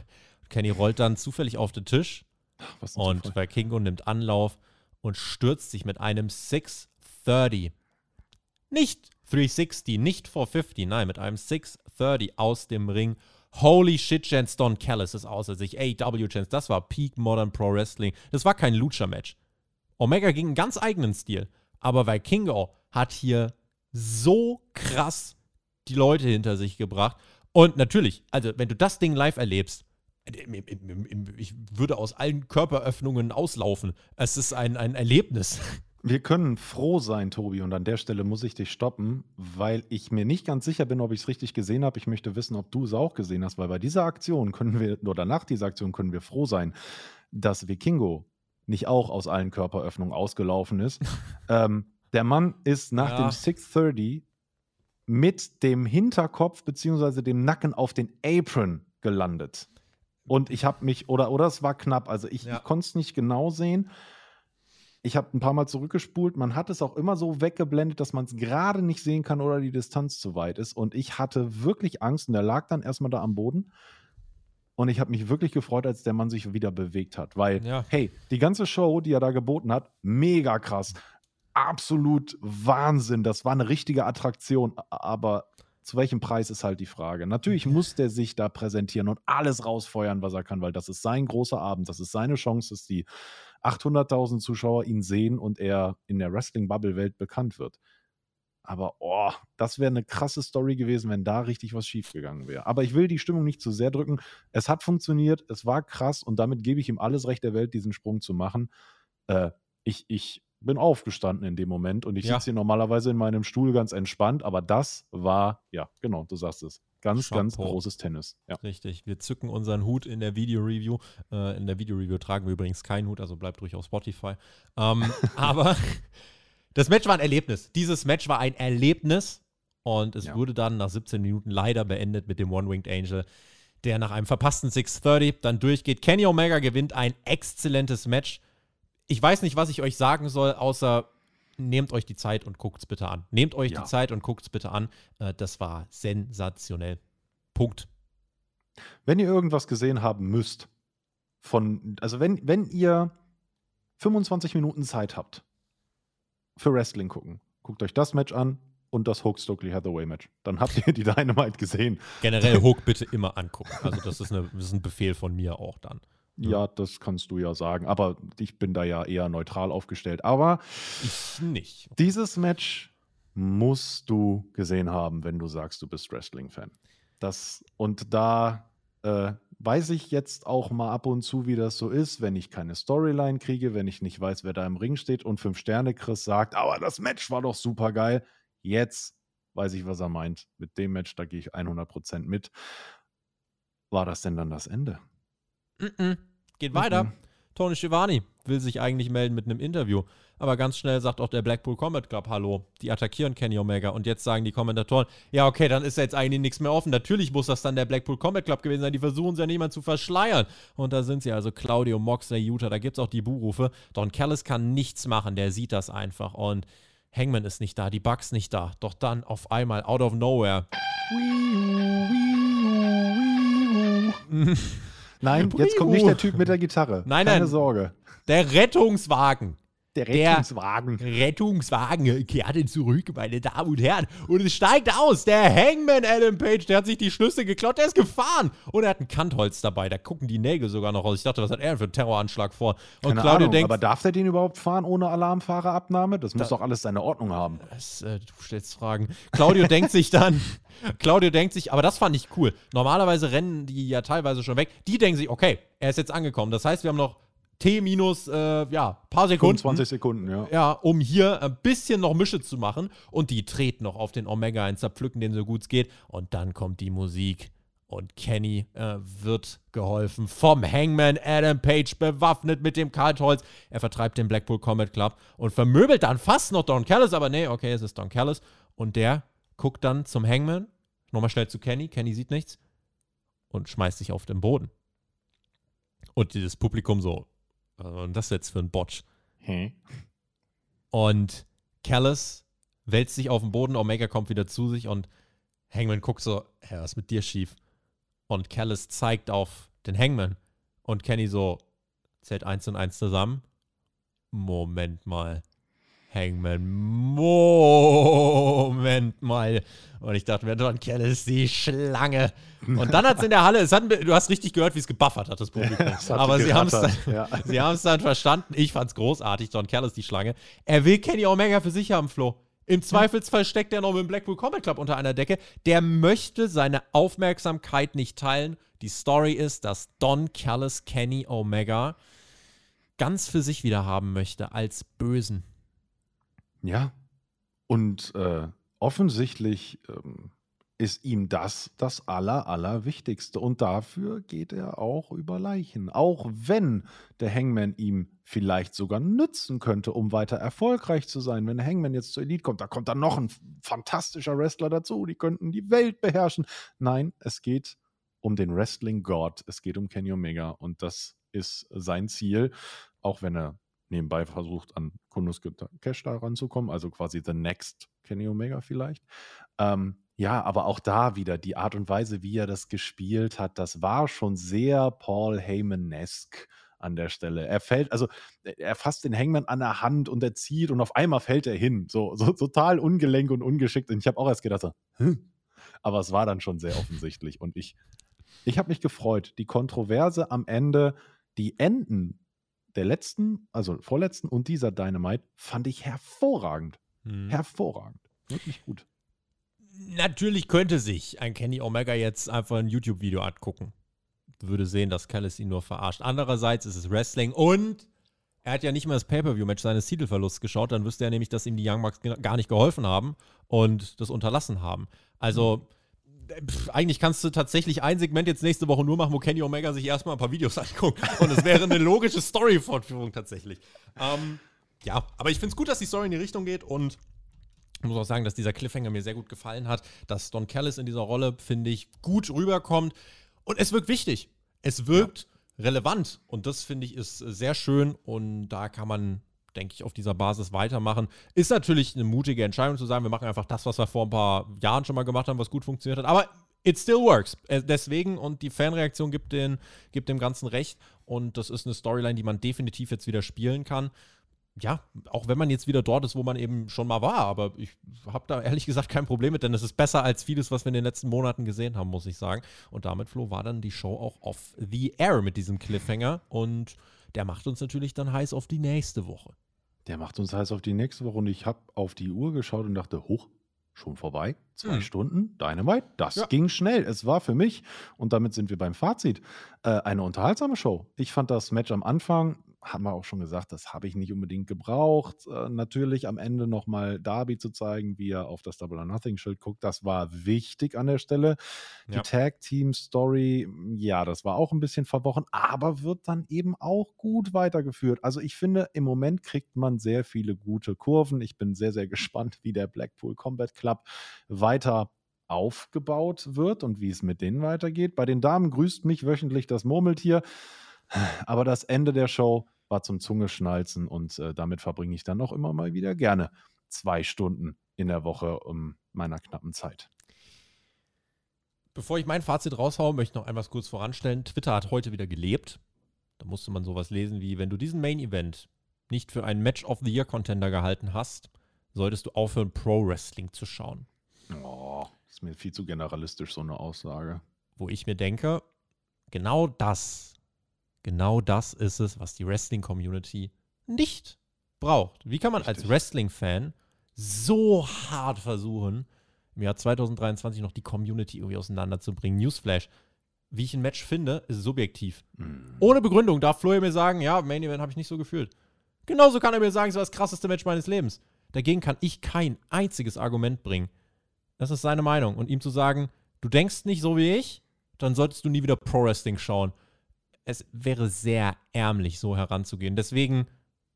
Kenny rollt dann zufällig auf den Tisch und Vikingo nimmt Anlauf und stürzt sich mit einem 630. Nicht 360, nicht 450, nein, mit einem 630 aus dem Ring Holy shit, Chance Don Callis ist außer sich. AEW Chance, das war Peak Modern Pro Wrestling. Das war kein Lucha-Match. Omega ging einen ganz eigenen Stil. Aber Vikingo hat hier so krass die Leute hinter sich gebracht. Und natürlich, also wenn du das Ding live erlebst, ich würde aus allen Körperöffnungen auslaufen. Es ist ein, ein Erlebnis. Wir können froh sein, Tobi, und an der Stelle muss ich dich stoppen, weil ich mir nicht ganz sicher bin, ob ich es richtig gesehen habe. Ich möchte wissen, ob du es auch gesehen hast, weil bei dieser Aktion können wir, oder nach dieser Aktion können wir froh sein, dass Vikingo nicht auch aus allen Körperöffnungen ausgelaufen ist. [LAUGHS] ähm, der Mann ist nach ja. dem 630 mit dem Hinterkopf bzw. dem Nacken auf den Apron gelandet. Und ich habe mich, oder, oder es war knapp, also ich, ja. ich konnte es nicht genau sehen ich habe ein paar Mal zurückgespult. Man hat es auch immer so weggeblendet, dass man es gerade nicht sehen kann oder die Distanz zu weit ist. Und ich hatte wirklich Angst und er lag dann erstmal da am Boden. Und ich habe mich wirklich gefreut, als der Mann sich wieder bewegt hat. Weil, ja. hey, die ganze Show, die er da geboten hat, mega krass. Absolut Wahnsinn. Das war eine richtige Attraktion. Aber zu welchem Preis ist halt die Frage. Natürlich muss der sich da präsentieren und alles rausfeuern, was er kann, weil das ist sein großer Abend, das ist seine Chance, dass die 800.000 Zuschauer ihn sehen und er in der Wrestling-Bubble-Welt bekannt wird. Aber oh, das wäre eine krasse Story gewesen, wenn da richtig was schiefgegangen wäre. Aber ich will die Stimmung nicht zu sehr drücken. Es hat funktioniert, es war krass und damit gebe ich ihm alles Recht der Welt, diesen Sprung zu machen. Äh, ich, ich bin aufgestanden in dem Moment und ich ja. sitze hier normalerweise in meinem Stuhl ganz entspannt, aber das war, ja, genau, du sagst es. Ganz, Shampoo. ganz großes Tennis. Ja. Richtig. Wir zücken unseren Hut in der Video-Review. Äh, in der Video-Review tragen wir übrigens keinen Hut, also bleibt ruhig auf Spotify. Ähm, [LAUGHS] aber [LAUGHS] das Match war ein Erlebnis. Dieses Match war ein Erlebnis und es ja. wurde dann nach 17 Minuten leider beendet mit dem One-Winged Angel, der nach einem verpassten 630 dann durchgeht. Kenny Omega gewinnt ein exzellentes Match ich weiß nicht, was ich euch sagen soll, außer nehmt euch die Zeit und guckt es bitte an. Nehmt euch ja. die Zeit und guckt es bitte an. Äh, das war sensationell. Punkt. Wenn ihr irgendwas gesehen haben müsst, von, also wenn, wenn ihr 25 Minuten Zeit habt für Wrestling gucken, guckt euch das Match an und das Hook Stokely Hathaway Match. Dann habt ihr die [LAUGHS] Dynamite gesehen. Generell Hook bitte immer angucken. Also das ist, eine, das ist ein Befehl von mir auch dann. Ja, das kannst du ja sagen. Aber ich bin da ja eher neutral aufgestellt. Aber ich nicht. Dieses Match musst du gesehen haben, wenn du sagst, du bist Wrestling-Fan. Das, und da äh, weiß ich jetzt auch mal ab und zu, wie das so ist, wenn ich keine Storyline kriege, wenn ich nicht weiß, wer da im Ring steht und fünf Sterne Chris sagt, aber das Match war doch super geil. Jetzt weiß ich, was er meint. Mit dem Match, da gehe ich 100% mit. War das denn dann das Ende? Mm -mm. Geht weiter. Mhm. Tony Schiavone will sich eigentlich melden mit einem Interview. Aber ganz schnell sagt auch der Blackpool Combat Club Hallo. Die attackieren Kenny Omega. Und jetzt sagen die Kommentatoren, ja, okay, dann ist ja jetzt eigentlich nichts mehr offen. Natürlich muss das dann der Blackpool Combat Club gewesen sein. Die versuchen es ja niemand zu verschleiern. Und da sind sie also Claudio, Moxley, Utah. Da gibt es auch die Buhrufe. Don Callis kann nichts machen. Der sieht das einfach. Und Hangman ist nicht da. Die Bugs nicht da. Doch dann auf einmal, out of nowhere. [LAUGHS] Nein, jetzt kommt nicht der Typ mit der Gitarre. Nein, Keine nein. Sorge. Der Rettungswagen. Der Rettungswagen. Der Rettungswagen kehrte zurück, meine Damen und Herren. Und es steigt aus. Der Hangman Adam Page, der hat sich die Schlüssel geklaut, der ist gefahren. Und er hat ein Kantholz dabei. Da gucken die Nägel sogar noch raus. Ich dachte, was hat er für einen Terroranschlag vor? Und Keine Claudio Ahnung, denkt. Aber darf der den überhaupt fahren ohne Alarmfahrerabnahme? Das muss da, doch alles seine Ordnung haben. Das, äh, du stellst Fragen. Claudio [LAUGHS] denkt sich dann. Claudio denkt sich, aber das fand ich cool. Normalerweise rennen die ja teilweise schon weg. Die denken sich, okay, er ist jetzt angekommen. Das heißt, wir haben noch T minus, äh, ja, paar Sekunden. 25 Sekunden, ja. Ja, um hier ein bisschen noch Mische zu machen. Und die treten noch auf den Omega ein, zerpflücken den so gut es geht. Und dann kommt die Musik. Und Kenny äh, wird geholfen vom Hangman Adam Page, bewaffnet mit dem Kaltholz. Er vertreibt den Blackpool Combat Club und vermöbelt dann fast noch Don Callis. Aber nee, okay, es ist Don Callis. Und der guckt dann zum Hangman, nochmal schnell zu Kenny. Kenny sieht nichts und schmeißt sich auf den Boden. Und dieses Publikum so, und das jetzt für ein Botch? Hm. Und Callis wälzt sich auf den Boden, Omega kommt wieder zu sich und Hangman guckt so, ja, was ist mit dir schief? Und Callis zeigt auf den Hangman und Kenny so, zählt eins und eins zusammen. Moment mal. Hangman, Moment mal. Und ich dachte mir, Don Kell ist die Schlange. Und dann hat es in der Halle, hat, du hast richtig gehört, wie es gebuffert hat, das [LAUGHS] Publikum. Ja, Aber sie haben es dann, ja. [LAUGHS] dann verstanden. Ich fand es großartig. Don Kell ist die Schlange. Er will Kenny Omega für sich haben, Flo. Im Zweifelsfall steckt er noch mit dem Blackpool Comic Club unter einer Decke. Der möchte seine Aufmerksamkeit nicht teilen. Die Story ist, dass Don Callis Kenny Omega ganz für sich wieder haben möchte als Bösen. Ja. Und äh, offensichtlich ähm, ist ihm das das Aller, Allerwichtigste. Und dafür geht er auch über Leichen. Auch wenn der Hangman ihm vielleicht sogar nützen könnte, um weiter erfolgreich zu sein. Wenn der Hangman jetzt zur Elite kommt, da kommt dann noch ein fantastischer Wrestler dazu. Die könnten die Welt beherrschen. Nein, es geht um den Wrestling-God. Es geht um Kenny Omega. Und das ist sein Ziel. Auch wenn er nebenbei versucht, an Konosuke Cash da ranzukommen, also quasi The Next Kenny Omega vielleicht. Ähm, ja, aber auch da wieder die Art und Weise, wie er das gespielt hat, das war schon sehr Paul Heyman-esque an der Stelle. Er fällt, also er fasst den Hangman an der Hand und er zieht und auf einmal fällt er hin. So, so total ungelenk und ungeschickt. Und ich habe auch erst gedacht, so, hm, Aber es war dann schon sehr offensichtlich. Und ich, ich habe mich gefreut. Die Kontroverse am Ende, die Enden der letzten, also vorletzten und dieser Dynamite fand ich hervorragend. Hm. Hervorragend. Wirklich gut. Natürlich könnte sich ein Kenny Omega jetzt einfach ein YouTube-Video angucken. Würde sehen, dass Callis ihn nur verarscht. Andererseits ist es Wrestling und er hat ja nicht mal das Pay-Per-View-Match seines Titelverlusts geschaut. Dann wüsste er nämlich, dass ihm die Young Bucks gar nicht geholfen haben und das unterlassen haben. Also. Pff, eigentlich kannst du tatsächlich ein Segment jetzt nächste Woche nur machen, wo Kenny Omega sich erstmal ein paar Videos [LAUGHS] anguckt. Und es wäre eine logische Story-Fortführung tatsächlich. Ähm, ja, aber ich finde es gut, dass die Story in die Richtung geht und ich muss auch sagen, dass dieser Cliffhanger mir sehr gut gefallen hat, dass Don Callis in dieser Rolle, finde ich, gut rüberkommt. Und es wirkt wichtig. Es wirkt ja. relevant. Und das, finde ich, ist sehr schön. Und da kann man, denke ich, auf dieser Basis weitermachen. Ist natürlich eine mutige Entscheidung zu sagen, wir machen einfach das, was wir vor ein paar Jahren schon mal gemacht haben, was gut funktioniert hat. Aber it still works. Äh, deswegen, und die Fanreaktion gibt, den, gibt dem Ganzen recht. Und das ist eine Storyline, die man definitiv jetzt wieder spielen kann ja, auch wenn man jetzt wieder dort ist, wo man eben schon mal war, aber ich habe da ehrlich gesagt kein Problem mit, denn es ist besser als vieles, was wir in den letzten Monaten gesehen haben, muss ich sagen. Und damit, Flo, war dann die Show auch off the air mit diesem Cliffhanger und der macht uns natürlich dann heiß auf die nächste Woche. Der macht uns heiß auf die nächste Woche und ich habe auf die Uhr geschaut und dachte, hoch, schon vorbei. Zwei hm. Stunden Dynamite, das ja. ging schnell. Es war für mich, und damit sind wir beim Fazit, äh, eine unterhaltsame Show. Ich fand das Match am Anfang haben wir auch schon gesagt, das habe ich nicht unbedingt gebraucht. Äh, natürlich am Ende nochmal Darby zu zeigen, wie er auf das Double or Nothing Schild guckt, das war wichtig an der Stelle. Die ja. Tag Team Story, ja, das war auch ein bisschen verworren, aber wird dann eben auch gut weitergeführt. Also ich finde, im Moment kriegt man sehr viele gute Kurven. Ich bin sehr, sehr gespannt, wie der Blackpool Combat Club weiter aufgebaut wird und wie es mit denen weitergeht. Bei den Damen grüßt mich wöchentlich das Murmeltier. Aber das Ende der Show war zum Zungeschnalzen und äh, damit verbringe ich dann auch immer mal wieder gerne zwei Stunden in der Woche um meiner knappen Zeit. Bevor ich mein Fazit raushaue, möchte ich noch einmal kurz voranstellen. Twitter hat heute wieder gelebt. Da musste man sowas lesen wie, wenn du diesen Main Event nicht für einen Match of the Year Contender gehalten hast, solltest du aufhören, Pro Wrestling zu schauen. Oh, ist mir viel zu generalistisch, so eine Aussage. Wo ich mir denke, genau das Genau das ist es, was die Wrestling-Community nicht braucht. Wie kann man Richtig. als Wrestling-Fan so hart versuchen, im Jahr 2023 noch die Community irgendwie auseinanderzubringen? Newsflash. Wie ich ein Match finde, ist subjektiv. Mm. Ohne Begründung darf Flo mir sagen, ja, Main Event habe ich nicht so gefühlt. Genauso kann er mir sagen, es war das krasseste Match meines Lebens. Dagegen kann ich kein einziges Argument bringen. Das ist seine Meinung. Und ihm zu sagen, du denkst nicht so wie ich, dann solltest du nie wieder Pro Wrestling schauen es wäre sehr ärmlich, so heranzugehen. Deswegen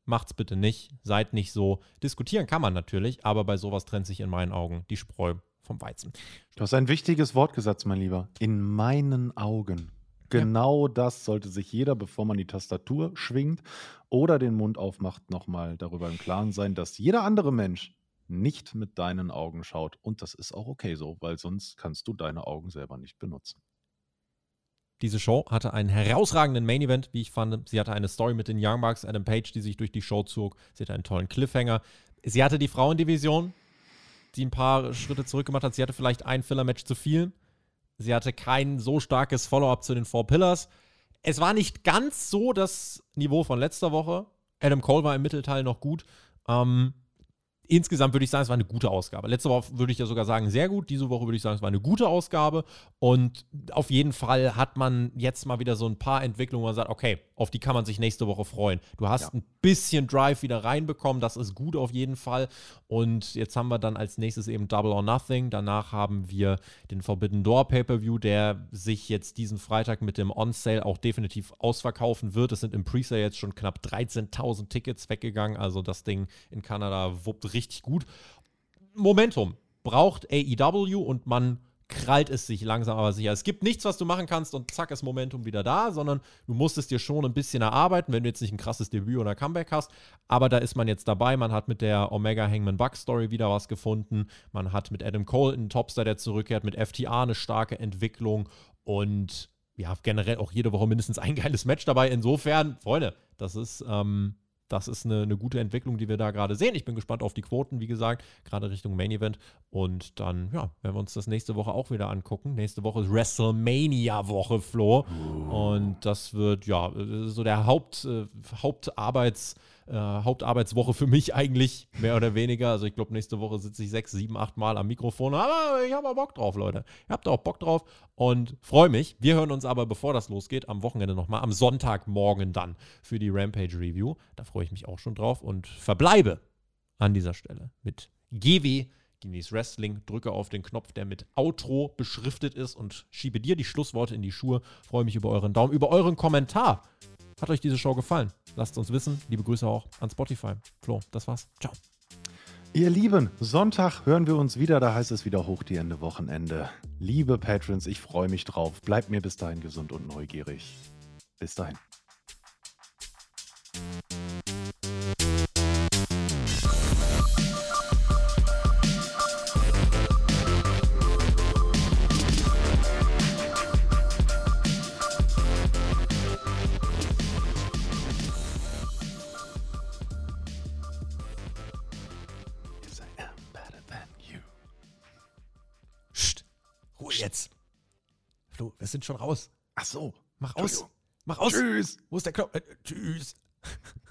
macht's bitte nicht, seid nicht so. Diskutieren kann man natürlich, aber bei sowas trennt sich in meinen Augen die Spreu vom Weizen. Du hast ein wichtiges Wort gesagt, mein Lieber. In meinen Augen. Genau ja. das sollte sich jeder, bevor man die Tastatur schwingt oder den Mund aufmacht, nochmal darüber im Klaren sein, dass jeder andere Mensch nicht mit deinen Augen schaut. Und das ist auch okay so, weil sonst kannst du deine Augen selber nicht benutzen. Diese Show hatte einen herausragenden Main Event, wie ich fand. Sie hatte eine Story mit den Young Bucks, Adam Page, die sich durch die Show zog. Sie hatte einen tollen Cliffhanger. Sie hatte die Frauendivision, die ein paar Schritte zurückgemacht hat. Sie hatte vielleicht ein Filler-Match zu viel. Sie hatte kein so starkes Follow-up zu den Four Pillars. Es war nicht ganz so das Niveau von letzter Woche. Adam Cole war im Mittelteil noch gut. Ähm, insgesamt würde ich sagen, es war eine gute Ausgabe. Letzte Woche würde ich ja sogar sagen, sehr gut. Diese Woche würde ich sagen, es war eine gute Ausgabe. Und auf jeden Fall hat man jetzt mal wieder so ein paar Entwicklungen, wo man sagt, okay, auf die kann man sich nächste Woche freuen. Du hast ja. ein bisschen Drive wieder reinbekommen, das ist gut auf jeden Fall. Und jetzt haben wir dann als nächstes eben Double or Nothing. Danach haben wir den Forbidden Door Pay-Per-View, der sich jetzt diesen Freitag mit dem On-Sale auch definitiv ausverkaufen wird. Es sind im Pre-Sale jetzt schon knapp 13.000 Tickets weggegangen. Also das Ding in Kanada wuppt richtig gut. Momentum braucht AEW und man krallt es sich langsam aber sicher. Es gibt nichts, was du machen kannst und zack ist Momentum wieder da, sondern du musst es dir schon ein bisschen erarbeiten, wenn du jetzt nicht ein krasses Debüt oder Comeback hast. Aber da ist man jetzt dabei. Man hat mit der Omega Hangman Buck Story wieder was gefunden. Man hat mit Adam Cole einen Topstar, der zurückkehrt, mit FTA eine starke Entwicklung und ja, generell auch jede Woche mindestens ein geiles Match dabei. Insofern, Freunde, das ist ähm, das ist eine, eine gute Entwicklung, die wir da gerade sehen. Ich bin gespannt auf die Quoten, wie gesagt, gerade Richtung Main Event. Und dann, ja, werden wir uns das nächste Woche auch wieder angucken. Nächste Woche ist WrestleMania-Woche, Flo. Und das wird, ja, so der Haupt, äh, Hauptarbeits- äh, Hauptarbeitswoche für mich eigentlich, mehr oder weniger. Also ich glaube, nächste Woche sitze ich sechs, sieben, acht Mal am Mikrofon. Aber ich habe auch Bock drauf, Leute. Ihr habt auch Bock drauf und freue mich. Wir hören uns aber, bevor das losgeht, am Wochenende nochmal, am Sonntagmorgen dann für die Rampage Review. Da freue ich mich auch schon drauf und verbleibe an dieser Stelle mit GW. Genieß Wrestling, drücke auf den Knopf, der mit Outro beschriftet ist und schiebe dir die Schlussworte in die Schuhe. Freue mich über euren Daumen, über euren Kommentar. Hat euch diese Show gefallen? Lasst uns wissen. Liebe Grüße auch an Spotify. Flo, das war's. Ciao. Ihr Lieben, Sonntag hören wir uns wieder. Da heißt es wieder hoch die Ende Wochenende. Liebe Patrons, ich freue mich drauf. Bleibt mir bis dahin gesund und neugierig. Bis dahin. Schon raus. Ach so. Mach aus. Mach aus. Tschüss. Wo ist der Knopf? Äh, tschüss. [LAUGHS]